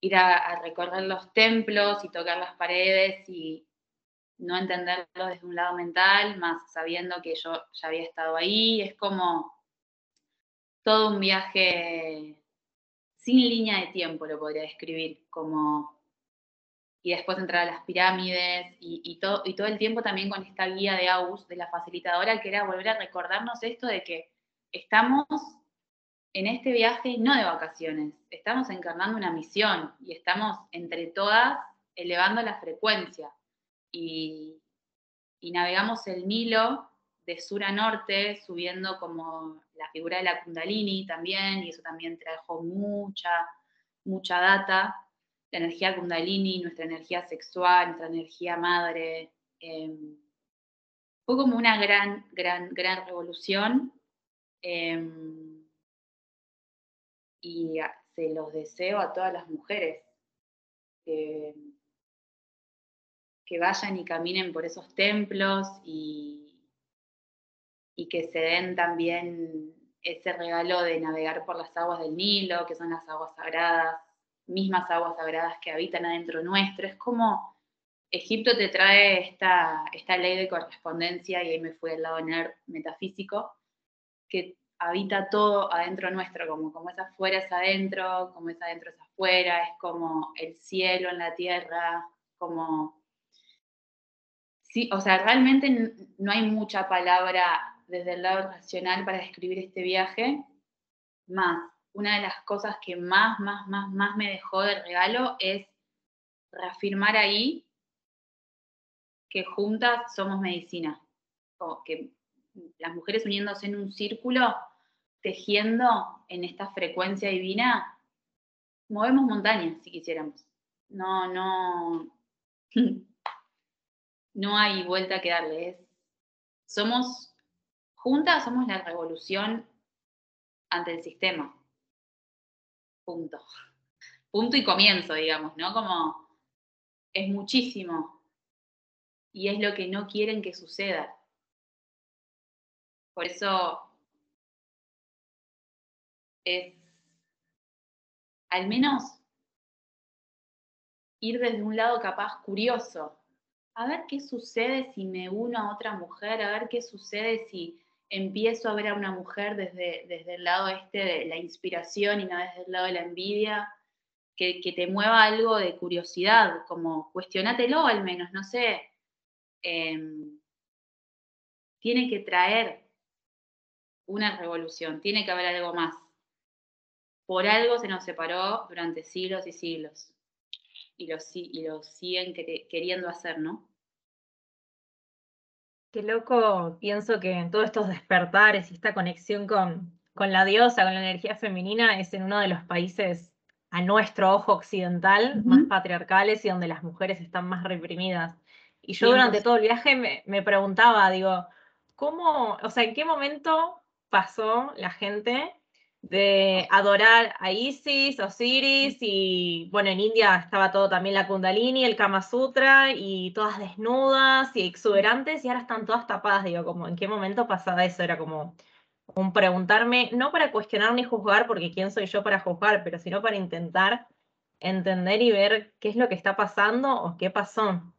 ir a, recorrer los templos y tocar las paredes y no entenderlo desde un lado mental, más sabiendo que yo ya había estado ahí, es como todo un viaje sin línea de tiempo, lo podría describir, como y después entrar a las pirámides y, todo, y todo el tiempo también con esta guía de AUS, de la facilitadora, que era volver a recordarnos esto de que estamos en este viaje no de vacaciones, estamos encarnando una misión y estamos entre todas elevando la frecuencia y, navegamos el Nilo de sur a norte, subiendo como la figura de la Kundalini también, y eso también trajo mucha, mucha data la energía kundalini, nuestra energía sexual, nuestra energía madre. Em, fue como una gran, gran, gran revolución. Em, y se los deseo a todas las mujeres que, que vayan y caminen por esos templos y, y que se den también ese regalo de navegar por las aguas del Nilo, que son las aguas sagradas, mismas aguas sagradas que habitan adentro nuestro. Es como Egipto te trae esta, esta ley de correspondencia, y ahí me fui al lado metafísico, que habita todo adentro nuestro, como, como es afuera es adentro, como es adentro es afuera, es como el cielo en la tierra, como... Sí, o sea, realmente no hay mucha palabra desde el lado racional para describir este viaje, más una de las cosas que más, más, más, más me dejó de regalo es reafirmar ahí que juntas somos medicina, o que las mujeres uniéndose en un círculo, tejiendo en esta frecuencia divina, movemos montañas si quisiéramos. No, no, no hay vuelta que darle. somos Juntas somos la revolución ante el sistema. Punto. Punto y comienzo, digamos, ¿no? Como es muchísimo. Y es lo que no quieren que suceda. Por eso es al menos ir desde un lado capaz curioso, a ver qué sucede si me uno a otra mujer, a ver qué sucede si empiezo a ver a una mujer desde, desde el lado este de la inspiración y no desde el lado de la envidia, que, te mueva algo de curiosidad, como cuestionátelo al menos, no sé. Em, tiene que traer una revolución, tiene que haber algo más. Por algo se nos separó durante siglos y siglos. Y lo, y lo siguen queriendo hacer, ¿no? Qué loco, pienso que en todos estos despertares y esta conexión con, con la diosa, con la energía femenina, es en uno de los países a nuestro ojo occidental más patriarcales y donde las mujeres están más reprimidas. Y yo durante todo el viaje me, me, preguntaba, digo, ¿cómo, o sea, en qué momento pasó la gente de adorar a Isis, Osiris y bueno, en India estaba todo también la Kundalini, el Kama Sutra y todas desnudas y exuberantes y ahora están todas tapadas, digo, como en qué momento pasaba eso, era como un preguntarme, no para cuestionar ni juzgar, porque quién soy yo para juzgar, pero sino para intentar entender y ver qué es lo que está pasando o qué pasó.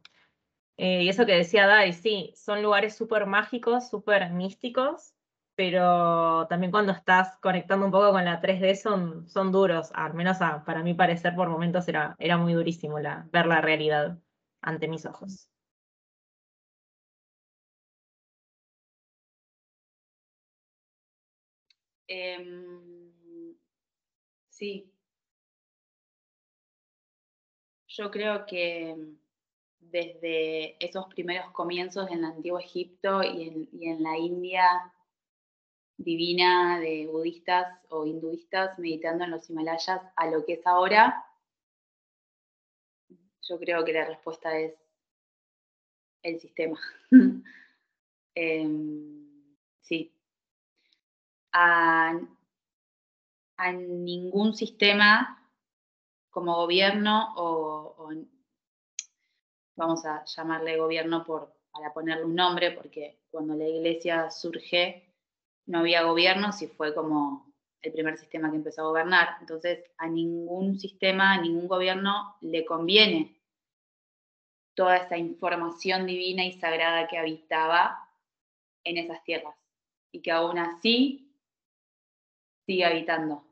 Eh, y eso que decía Dai, sí, son lugares súper mágicos, súper místicos, pero también cuando estás conectando un poco con la 3D son, son duros, al menos para mi parecer por momentos era, era muy durísimo la, ver la realidad ante mis ojos. Em, sí. Yo creo que desde esos primeros comienzos en el antiguo Egipto y en, y en la India divina de budistas o hinduistas meditando en los Himalayas a lo que es ahora? Yo creo que la respuesta es el sistema. Em, sí. A, ningún sistema como gobierno o, vamos a llamarle gobierno por, para ponerle un nombre, porque cuando la iglesia surge no había gobierno, si fue como el primer sistema que empezó a gobernar. Entonces, a ningún sistema, a ningún gobierno le conviene toda esa información divina y sagrada que habitaba en esas tierras y que aún así sigue habitando.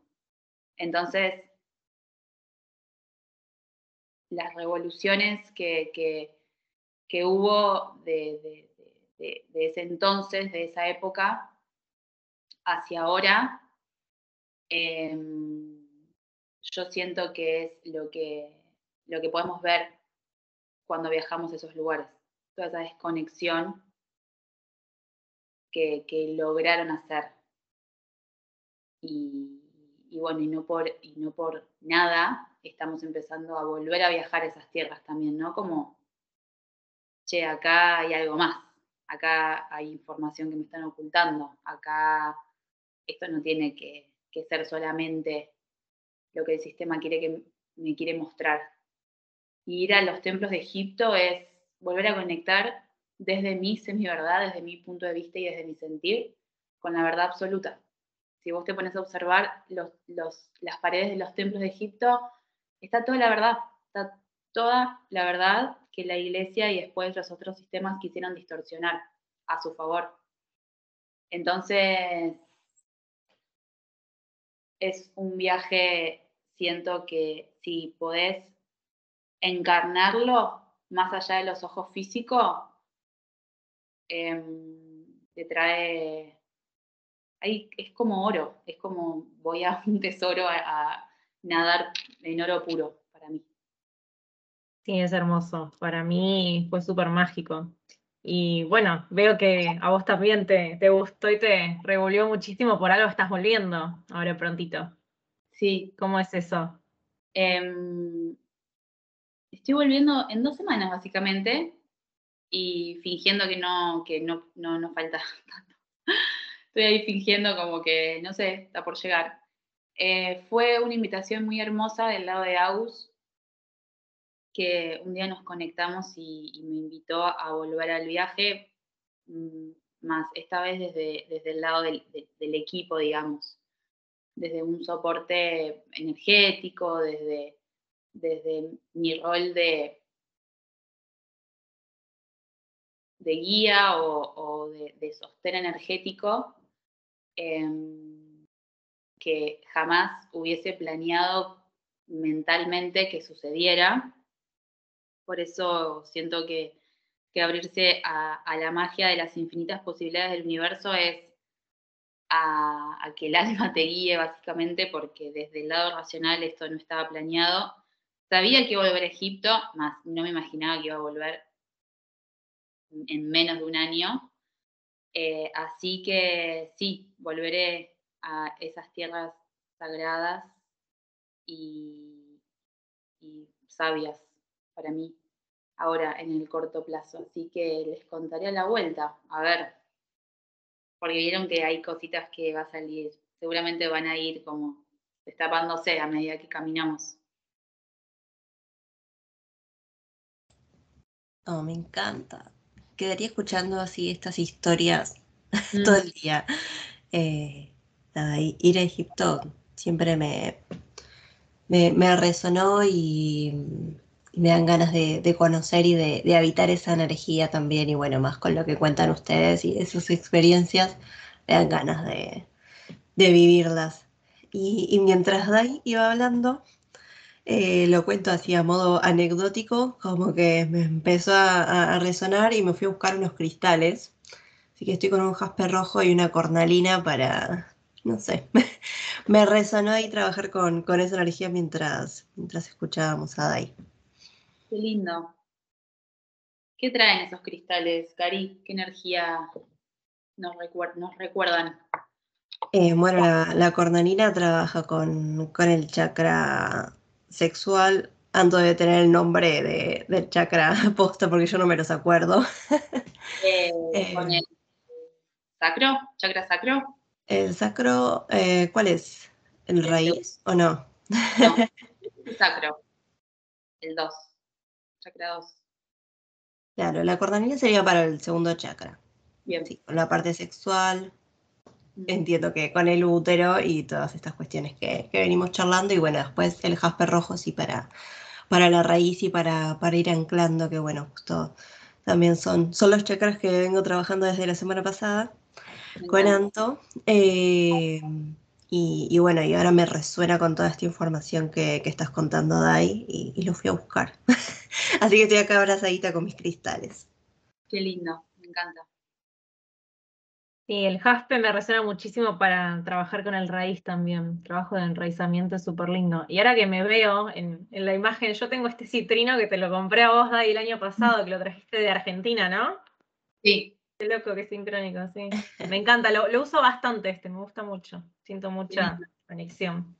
Entonces, las revoluciones que, que, hubo de ese entonces, de esa época, hacia ahora, em, yo siento que es lo que, lo que podemos ver cuando viajamos a esos lugares, toda esa desconexión que, lograron hacer. Y, bueno, y no, por, y no por nada estamos empezando a volver a viajar a esas tierras también, ¿no? Como, che, acá hay algo más, acá hay información que me están ocultando, acá esto no tiene que, ser solamente lo que el sistema quiere que me quiere mostrar. Y ir a los templos de Egipto es volver a conectar desde mi semi-verdad, desde mi punto de vista y desde mi sentir, con la verdad absoluta. Si vos te pones a observar las paredes de los templos de Egipto, está toda la verdad, está toda la verdad que la iglesia y después los otros sistemas quisieron distorsionar a su favor. Entonces, es un viaje, siento que si podés encarnarlo más allá de los ojos físicos, em, te trae, ahí es como oro, es como voy a un tesoro a nadar en oro puro para mí. Sí, es hermoso. Para mí fue súper mágico. Y bueno, veo que a vos también te, te gustó y te revolvió muchísimo, por algo estás volviendo ahora prontito. Sí. ¿Cómo es eso? Em, estoy volviendo en dos semanas, básicamente, y fingiendo que no, que no, no, falta tanto. Estoy ahí fingiendo como que, no sé, está por llegar. Eh, fue una invitación muy hermosa del lado de Aus, que un día nos conectamos y, me invitó a volver al viaje, mm, más esta vez desde, desde el lado del, equipo, digamos, desde un soporte energético, desde, desde mi rol de, de guía o, de, sostén energético em, que jamás hubiese planeado mentalmente que sucediera por eso siento que, abrirse a, la magia de las infinitas posibilidades del universo es a, que el alma te guíe, básicamente, porque desde el lado racional esto no estaba planeado. Sabía que iba a volver a Egipto, más no me imaginaba que iba a volver en menos de un año. Eh, así que sí, volveré a esas tierras sagradas y sabias para mí ahora en el corto plazo. Así que les contaré a la vuelta, a ver, porque vieron que hay cositas que va a salir, seguramente van a ir como destapándose a medida que caminamos. Oh, me encanta. Quedaría escuchando así estas historias todo el día. Eh, ir a Egipto siempre me, me resonó y me dan ganas de, conocer y de, habitar esa energía también. Y bueno, más con lo que cuentan ustedes y de sus experiencias, me dan ganas de, vivirlas. Y, mientras Dai iba hablando, eh, lo cuento así a modo anecdótico, como que me empezó a, resonar y me fui a buscar unos cristales. Así que estoy con un jaspe rojo y una cornalina para, no sé, me resonó ahí trabajar con, con esa energía mientras, mientras escuchábamos a Dai. Qué lindo. ¿Qué traen esos cristales, Cari? ¿Qué energía nos, recuerdan? Eh, bueno, la, cornalina trabaja con, el chakra sexual. Anto debe tener el nombre del chakra posta porque yo no me los acuerdo. Eh, eh, ¿Con el sacro? ¿Chakra sacro? El sacro, ¿cuál es? ¿El raíz o no? No, el sacro. El 2 chakra 2. Claro, la cordanina sería para el segundo chakra. Bien. Sí, con la parte sexual. Mm. Entiendo que con el útero y todas estas cuestiones que, venimos charlando. Y bueno, después el jaspe rojo sí para, para la raíz y para, para ir anclando, que bueno, justo también son, son los chakras que vengo trabajando desde la semana pasada con Anto. Eh, y, bueno, y ahora me resuena con toda esta información que, estás contando, Dai, y, y, lo fui a buscar. Así que estoy acá abrazadita con mis cristales. Qué lindo, me encanta. Sí, el jaspe me resuena muchísimo para trabajar con el raíz también. Trabajo de enraizamiento es súper lindo. Y ahora que me veo en, la imagen, yo tengo este citrino que te lo compré a vos, Dai, el año pasado, que lo trajiste de Argentina, ¿no? Sí. Qué loco, qué sincrónico, sí. Me encanta, lo, lo uso bastante este, me gusta mucho siento mucha conexión.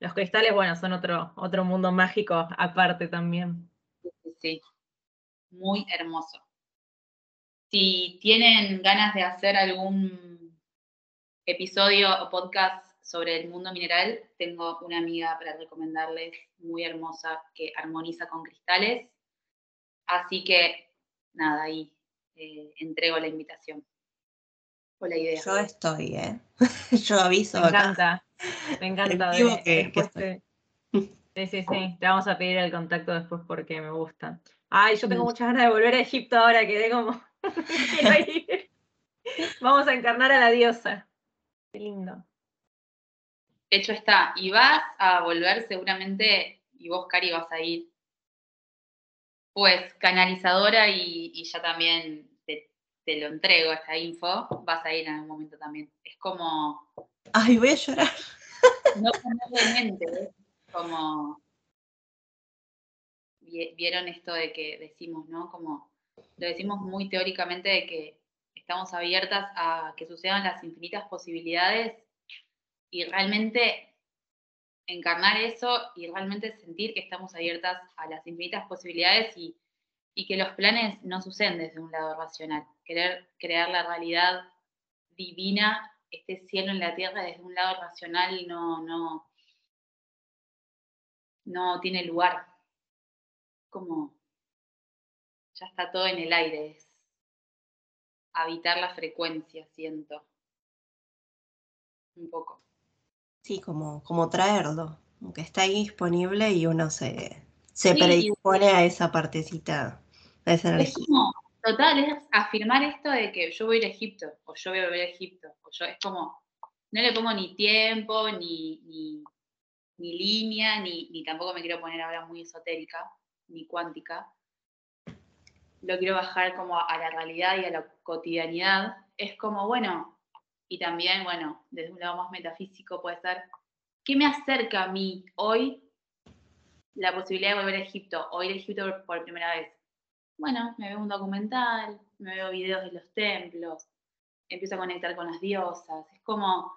Los cristales, bueno, son otro, otro mundo mágico aparte también. Sí, muy hermoso. Si tienen ganas de hacer algún episodio o podcast sobre el mundo mineral, tengo una amiga para recomendarles muy hermosa que armoniza con cristales. Así que, nada, ahí eh, entrego la invitación o la idea. Yo estoy, ¿eh? Yo aviso. Me encanta, me encanta. que, Sí, sí, sí. Te vamos a pedir el contacto después porque me gusta. Ay, yo tengo mm. muchas ganas de volver a Egipto ahora, quedé como. Vamos a encarnar a la diosa. Qué lindo. Hecho está. Y vas a volver seguramente, y vos, Cari, vas a ir, pues, canalizadora y, ya también te, lo entrego, esta info, vas a ir en algún momento también. Es como... Ay, voy a llorar. No mente, ¿eh? como... Vieron esto de que decimos, ¿no? Como lo decimos muy teóricamente de que estamos abiertas a que sucedan las infinitas posibilidades y realmente encarnar eso y realmente sentir que estamos abiertas a las infinitas posibilidades y, que los planes no suceden desde un lado racional. Querer crear la realidad divina, este cielo en la tierra desde un lado racional no, no, no tiene lugar. Como ya está todo en el aire, es habitar la frecuencia, siento. Un poco. Sí, como, como traerlo, aunque está ahí disponible y uno se, se predispone a esa partecita, a esa energía. total, es afirmar esto de que yo voy a ir a Egipto, o yo voy a volver a Egipto, o yo, es como, no le pongo ni tiempo, ni, ni, ni línea, ni, ni tampoco me quiero poner ahora muy esotérica, ni cuántica, lo quiero bajar como a la realidad y a la cotidianidad, es como, bueno, y también, bueno, desde un lado más metafísico puede ser, ¿qué me acerca a mí hoy la posibilidad de volver a Egipto o ir a Egipto por, primera vez? Bueno, me veo un documental, me veo videos de los templos, empiezo a conectar con las diosas, es como,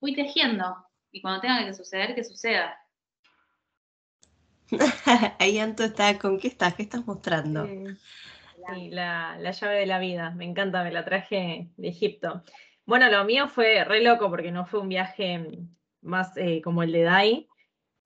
voy tejiendo y cuando tenga que suceder, que suceda. Ahí Anto está, ¿con qué estás? ¿Qué estás mostrando? Sí, la, llave de la vida, me encanta, me la traje de Egipto. Bueno, lo mío fue re loco porque no fue un viaje más eh, como el de Dai,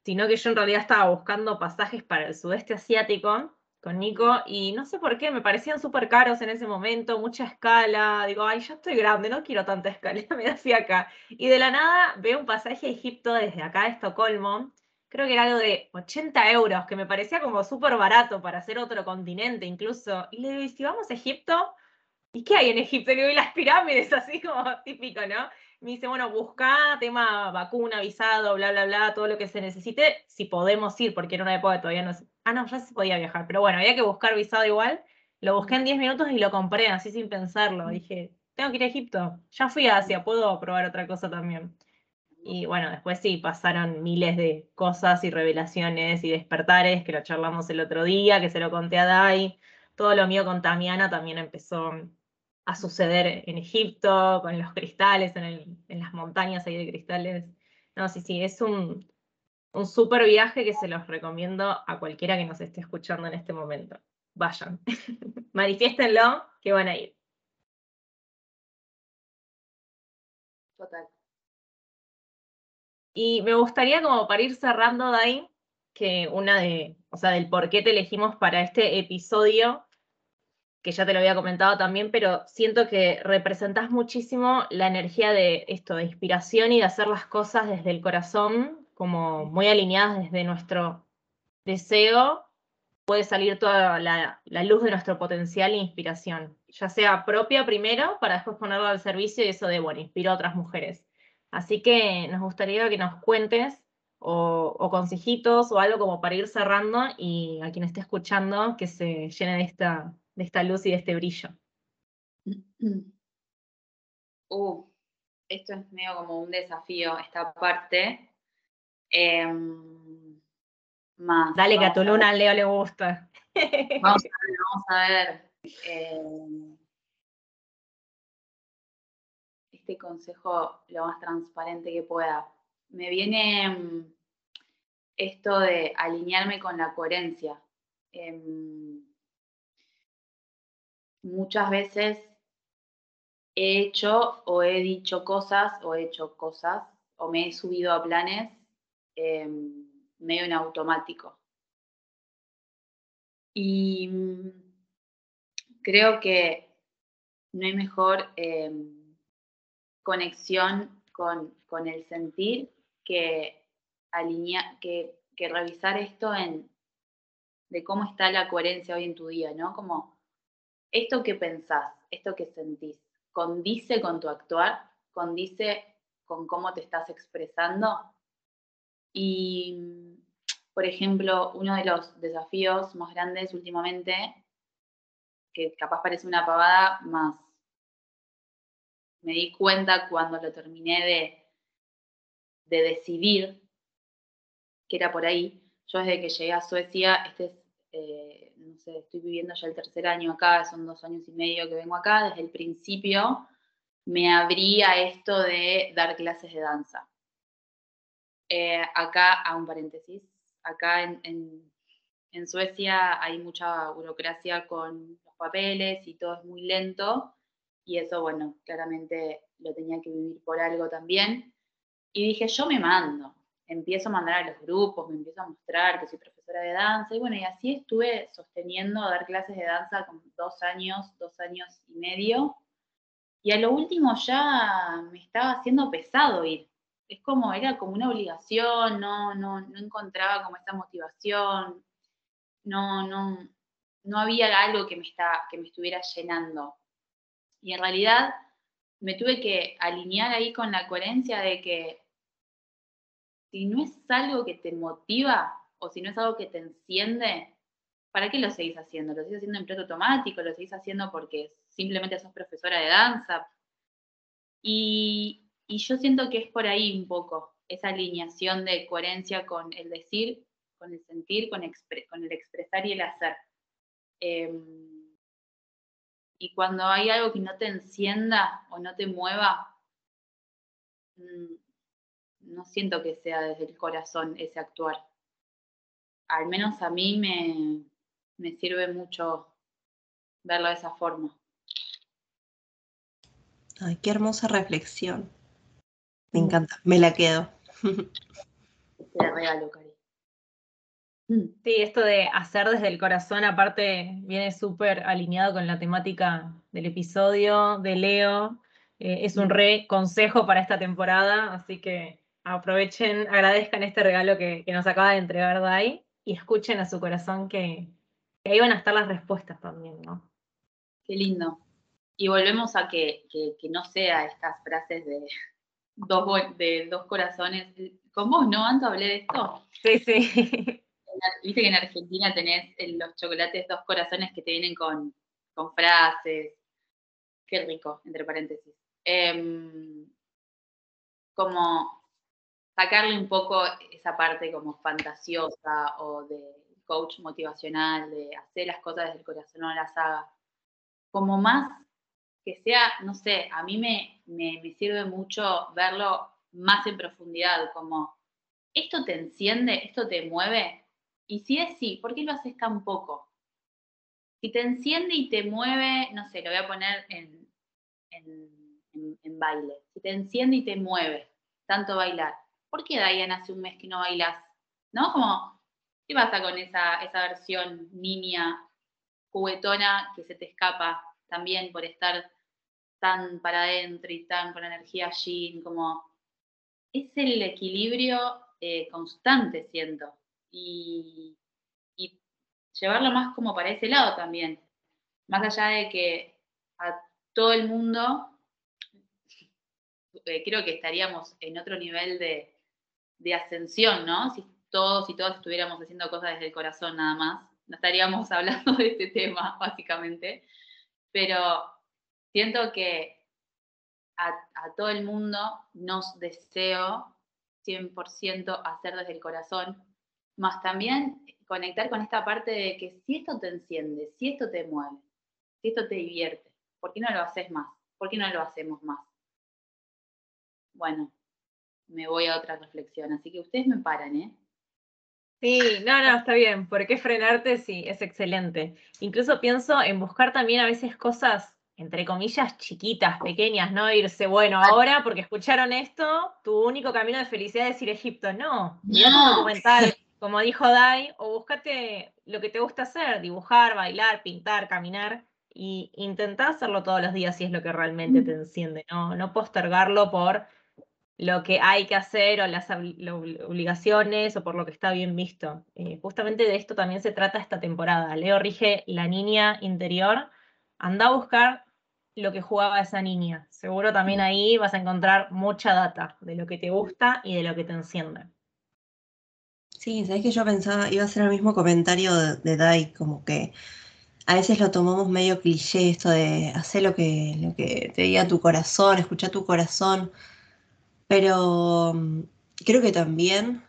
sino que yo en realidad estaba buscando pasajes para el sudeste asiático con Nico y no sé por qué, me parecían súper caros en ese momento, mucha escala, digo, ay, ya estoy grande, no quiero tanta escala, me hacía acá. Y de la nada veo un pasaje a Egipto desde acá de Estocolmo, creo que era algo de 80 euros, que me parecía como súper barato para hacer otro continente incluso. Y le digo, ¿y si vamos a Egipto? ¿Y qué hay en Egipto? Le digo, las pirámides, así como típico, ¿no? Me dice, bueno, busca tema vacuna, visado, bla, bla, bla, todo lo que se necesite, si podemos ir, porque era una época que todavía no... Ah, no, ya se podía viajar, pero bueno, había que buscar visado igual. Lo busqué en 10 minutos y lo compré, así sin pensarlo. Dije, tengo que ir a Egipto. Ya fui a Asia, puedo probar otra cosa también. Y bueno, después sí, pasaron miles de cosas y revelaciones y despertares, que lo charlamos el otro día, que se lo conté a Dai. Todo lo mío con Tamiana también empezó a suceder en Egipto, con los cristales, en, las montañas ahí de cristales. No, sí, sí, es un, un súper viaje que se los recomiendo a cualquiera que nos esté escuchando en este momento. Vayan, manifiéstenlo que van a ir. Total. Y me gustaría como para ir cerrando, Dai, que una de, o sea, del por qué te elegimos para este episodio, que ya te lo había comentado también, pero siento que representas muchísimo la energía de esto, de inspiración y de hacer las cosas desde el corazón, como muy alineadas desde nuestro deseo, puede salir toda la, luz de nuestro potencial e inspiración, ya sea propia primero, para después ponerlo al servicio y eso de, bueno, inspiro a otras mujeres. Así que nos gustaría que nos cuentes o, consejitos o algo como para ir cerrando y a quien esté escuchando que se llene de esta, de esta luz y de este brillo. Uh, esto es medio como un desafío, esta parte. Em, más, Dale, que a tu luna Leo le gusta. Vamos a ver, vamos a ver. Em, este consejo lo más transparente que pueda. Me viene mm, esto de alinearme con la coherencia. Em, muchas veces he hecho o he dicho cosas o he hecho cosas o me he subido a planes em, medio en automático. Y mm, creo que no hay mejor em, conexión con, el sentir que, que, que revisar esto en, de cómo está la coherencia hoy en tu día, ¿no? Como esto que pensás, esto que sentís, condice con tu actuar, condice con cómo te estás expresando. Y, por ejemplo, uno de los desafíos más grandes últimamente, que capaz parece una pavada, más me di cuenta cuando lo terminé de, de decidir que era por ahí. Yo desde que llegué a Suecia, este es eh, estoy viviendo ya el tercer año acá, son dos años y medio que vengo acá, desde el principio me abrí esto de dar clases de danza. Eh, acá, a un paréntesis, acá en, en, Suecia hay mucha burocracia con los papeles y todo es muy lento y eso, bueno, claramente lo tenía que vivir por algo también. Y dije, yo me mando, empiezo a mandar a los grupos, me empiezo a mostrar que soy profesora de danza, y bueno, y así estuve sosteniendo dar clases de danza con dos años, dos años y medio, y a lo último ya me estaba haciendo pesado ir. Es como, era como una obligación, no, no, no encontraba como esta motivación, no, no, no había algo que me, está, que me estuviera llenando. Y en realidad me tuve que alinear ahí con la coherencia de que si no es algo que te motiva o si no es algo que te enciende, ¿para qué lo seguís haciendo? ¿Lo seguís haciendo en plato automático? ¿Lo seguís haciendo porque simplemente sos profesora de danza? Y, yo siento que es por ahí un poco esa alineación de coherencia con el decir, con el sentir, con, con el expresar y el hacer. Em, y cuando hay algo que no te encienda o no te mueva, mm, no siento que sea desde el corazón ese actuar. Al menos a mí me, sirve mucho verlo de esa forma. Ay, qué hermosa reflexión. Me mm. encanta, me la quedo. Te la regalo, Cari. Mm. Sí, esto de hacer desde el corazón, aparte, viene súper alineado con la temática del episodio de Leo. Eh, es un mm. re consejo para esta temporada, así que aprovechen, agradezcan este regalo que, nos acaba de entregar Dai y escuchen a su corazón que, ahí van a estar las respuestas también, ¿no? Qué lindo. Y volvemos a que, no sea estas frases de dos, de dos corazones. Con vos, ¿no? Antes hablé de esto. Sí, sí. Viste que en Argentina tenés los chocolates dos corazones que te vienen con, con frases. Qué rico, entre paréntesis. Em, como sacarle un poco esa parte como fantasiosa o de coach motivacional, de hacer las cosas desde el corazón, no las haga. Como más que sea, no sé, a mí me, me, sirve mucho verlo más en profundidad, como esto te enciende, esto te mueve, y si es sí, ¿por qué lo haces tan poco? Si te enciende y te mueve, no sé, lo voy a poner en, en baile, si te enciende y te mueve, tanto bailar, ¿por qué Diane hace un mes que no bailas? ¿No? Como, ¿qué pasa con esa, esa versión niña, juguetona, que se te escapa también por estar tan para adentro y tan con energía allí? Como, es el equilibrio eh, constante, siento. Y, y llevarlo más como para ese lado también. Más allá de que a todo el mundo eh, creo que estaríamos en otro nivel de, de ascensión, ¿no? Si todos y todas estuviéramos haciendo cosas desde el corazón nada más, no estaríamos hablando de este tema, básicamente. Pero siento que a, todo el mundo nos deseo 100% hacer desde el corazón, más también conectar con esta parte de que si esto te enciende, si esto te mueve, si esto te divierte, ¿por qué no lo haces más? ¿Por qué no lo hacemos más? Bueno, me voy a otra reflexión. Así que ustedes me paran, ¿eh? Sí, no, no, está bien. ¿Por qué frenarte? Sí, es excelente. Incluso pienso en buscar también a veces cosas entre comillas, chiquitas, pequeñas, no irse, bueno, ahora porque escucharon esto, tu único camino de felicidad es ir a Egipto. No, documental, como dijo Dai, o búscate lo que te gusta hacer, dibujar, bailar, pintar, caminar, y intentá hacerlo todos los días si es lo que realmente te enciende, no, no postergarlo por lo que hay que hacer o las obligaciones o por lo que está bien visto. Eh, justamente de esto también se trata esta temporada. Leo rige la niña interior. Anda a buscar lo que jugaba esa niña. Seguro también ahí vas a encontrar mucha data de lo que te gusta y de lo que te enciende. Sí, sabes que yo pensaba, iba a hacer el mismo comentario de, de Dai, como que a veces lo tomamos medio cliché esto de hacer lo que, lo que te diga tu corazón, escuchar tu corazón. Pero mm, creo que también,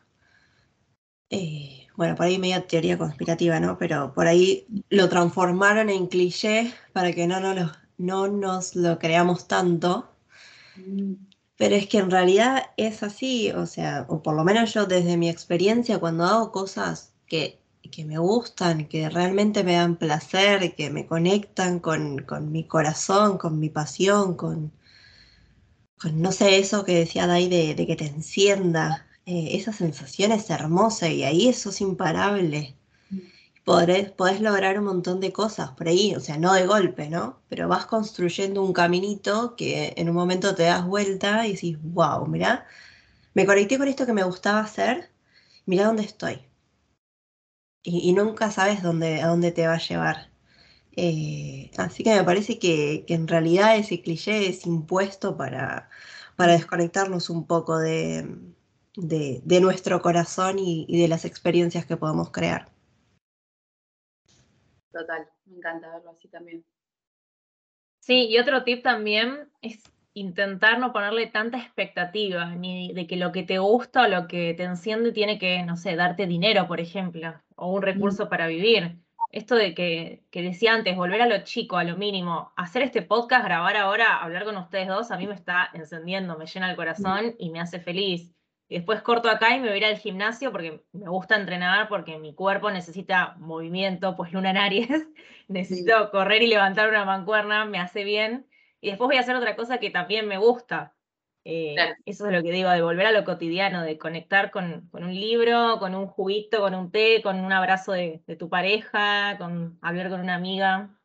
eh, bueno, por ahí media teoría conspirativa, ¿no? Pero por ahí lo transformaron en cliché para que no, no, no nos lo creamos tanto. Mm. Pero es que en realidad es así, o sea, o por lo menos yo desde mi experiencia, cuando hago cosas que, que me gustan, que realmente me dan placer, que me conectan con, con mi corazón, con mi pasión, con, no sé, eso que decía Dai de, que te encienda, eh, esa sensación es hermosa y ahí eso es imparable. Mm. Podés, podés, lograr un montón de cosas por ahí, o sea, no de golpe, ¿no? Pero vas construyendo un caminito que en un momento te das vuelta y decís, wow, mira, me conecté con esto que me gustaba hacer, mira dónde estoy. Y, nunca sabes dónde, a dónde te va a llevar. Eh, así que me parece que, en realidad ese cliché es impuesto para, para desconectarnos un poco de, nuestro corazón y, de las experiencias que podemos crear. Total, me encanta verlo así también. Sí, y otro tip también es intentar no ponerle tanta expectativa, ni de que lo que te gusta o lo que te enciende tiene que, no sé, darte dinero, por ejemplo, o un recurso para vivir esto de que, decía antes, volver a lo chico, a lo mínimo, hacer este podcast, grabar ahora, hablar con ustedes dos, a mí me está encendiendo, me llena el corazón y me hace feliz. Y después corto acá y me voy a ir al gimnasio porque me gusta entrenar, porque mi cuerpo necesita movimiento, pues luna en Aries, necesito correr y levantar una mancuerna, me hace bien. Y después voy a hacer otra cosa que también me gusta, eh, eso es lo que digo, de volver a lo cotidiano, de conectar con, un libro, con un juguito, con un té, con un abrazo de, tu pareja, con hablar con una amiga.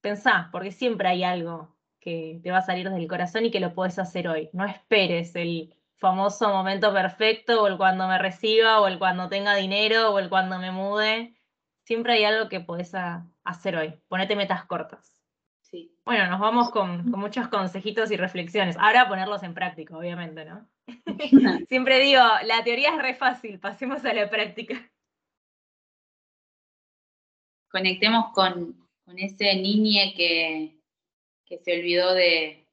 Pensá, porque siempre hay algo que te va a salir desde el corazón y que lo puedes hacer hoy. No esperes el famoso momento perfecto o el cuando me reciba o el cuando tenga dinero o el cuando me mude. Siempre hay algo que podés hacer hoy. Ponete metas cortas. Bueno, nos vamos con, muchos consejitos y reflexiones. Ahora ponerlos en práctica, obviamente, ¿no? Siempre digo, la teoría es re fácil, pasemos a la práctica. Conectemos con, ese niño que, se olvidó de,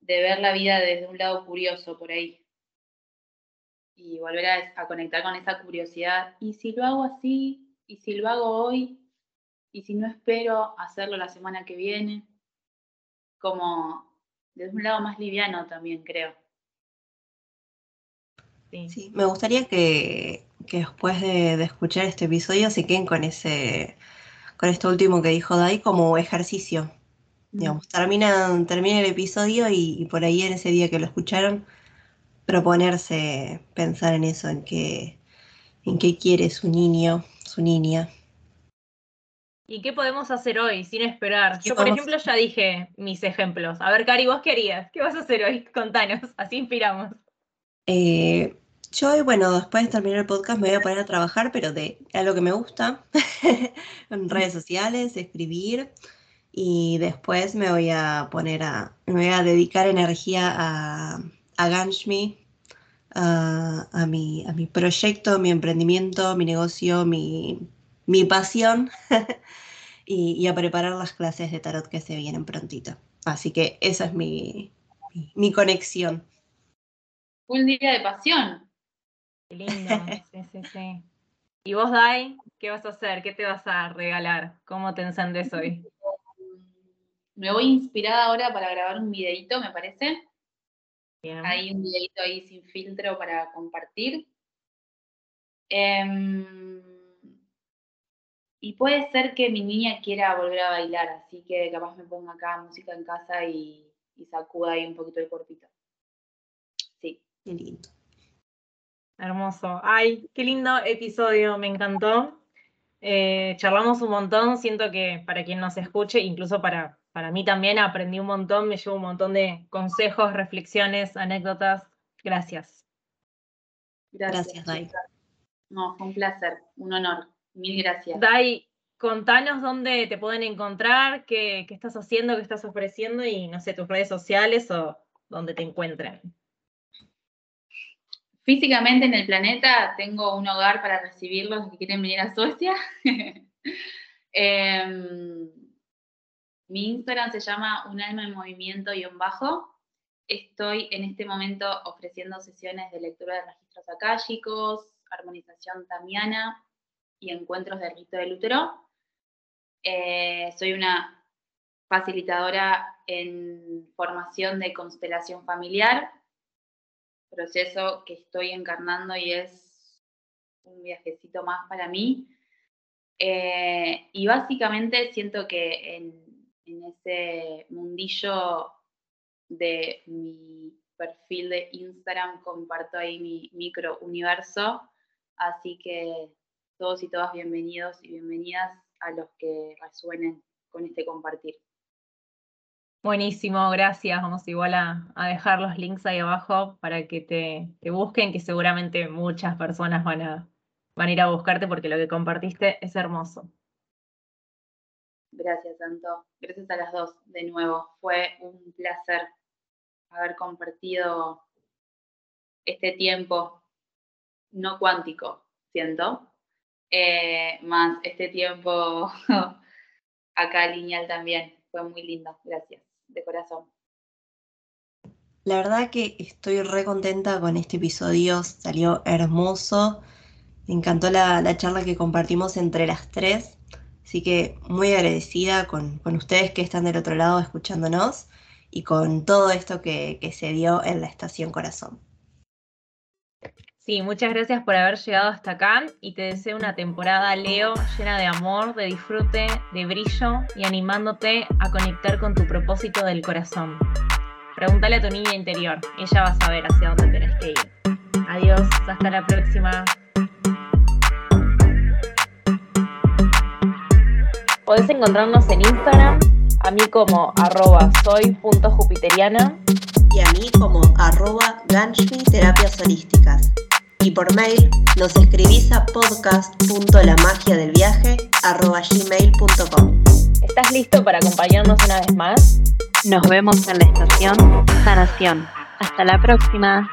de ver la vida desde un lado curioso por ahí. Y volver a conectar con esa curiosidad. ¿Y si lo hago así? ¿Y si lo hago hoy? Y si no espero hacerlo la semana que viene, como desde un lado más liviano también creo. Sí, me gustaría que, después de, escuchar este episodio se queden con ese, con esto último que dijo Dai como ejercicio. Mm. Digamos, termina, termina el episodio y, por ahí en ese día que lo escucharon, proponerse pensar en eso, en qué, en qué quiere su niño, su niña. ¿Y qué podemos hacer hoy sin esperar? Yo, por ejemplo, ya dije mis ejemplos. A ver, Cari, ¿vos qué harías? ¿Qué vas a hacer hoy? Contanos, así inspiramos. Eh, yo hoy, bueno, después de terminar el podcast me voy a poner a trabajar, pero de algo que me gusta, en redes sociales, escribir, y después me voy a poner a, me voy a dedicar energía a, a Ganshmi, a, mi, a mi proyecto, mi emprendimiento, mi negocio, mi, mi pasión y, a preparar las clases de tarot que se vienen prontito. Así que esa es mi, mi, conexión. Un día de pasión. Qué lindo, sí, sí, sí. ¿Y vos, Dai, qué vas a hacer? ¿Qué te vas a regalar? ¿Cómo te encendes hoy? Me voy inspirada ahora para grabar un videito, me parece. Hay un videito ahí sin filtro para compartir. Em, Y puede ser que mi niña quiera volver a bailar, así que capaz me ponga acá música en casa y, sacuda ahí un poquito el cuerpito. Sí. Qué lindo. Hermoso. Ay, qué lindo episodio, me encantó. Eh, charlamos un montón, siento que para quien nos escuche, incluso para, para mí también, aprendí un montón, me llevo un montón de consejos, reflexiones, anécdotas. Gracias. Gracias, Dai. No, fue un placer, un honor. Mil gracias. Dai, contanos dónde te pueden encontrar, qué, qué estás haciendo, qué estás ofreciendo y, no sé, tus redes sociales o donde te encuentren. Físicamente en el planeta tengo un hogar para recibir los que quieren venir a Suecia. Em, mi Instagram se llama Un alma en movimiento y un bajo. Estoy en este momento ofreciendo sesiones de lectura de registros akáshicos, armonización tamiana y encuentros de rito del útero. Eh, soy una facilitadora en formación de constelación familiar proceso que estoy encarnando y es un viajecito más para mí. Eh, y básicamente siento que en, ese mundillo de mi perfil de Instagram comparto ahí mi micro universo, así que todos y todas bienvenidos y bienvenidas a los que resuenen con este compartir. Buenísimo, gracias. Vamos igual a, dejar los links ahí abajo para que te, busquen, que seguramente muchas personas van a, van a ir a buscarte porque lo que compartiste es hermoso. Gracias, Santo. Gracias a las dos de nuevo. Fue un placer haber compartido este tiempo no cuántico, siento, eh, más este tiempo acá lineal también. Fue muy lindo. Gracias de corazón. La verdad que estoy re contenta con este episodio, salió hermoso. Me encantó la, charla que compartimos entre las tres. Así que muy agradecida con, ustedes que están del otro lado escuchándonos y con todo esto que, que se dio en la Estación Corazón. Sí, muchas gracias por haber llegado hasta acá y te deseo una temporada Leo llena de amor, de disfrute, de brillo y animándote a conectar con tu propósito del corazón. Pregúntale a tu niña interior, ella va a saber hacia dónde tenés que ir. Adiós, hasta la próxima. Podés encontrarnos en Instagram, a mí como soy.jupiteriana y a mí como arroba Ganshmi Terapias Holísticas y por mail nos escribís a podcast.lamagiadelviaje.gmail.com ¿Estás listo para acompañarnos una vez más? Nos vemos en la estación Sanación. Hasta la próxima.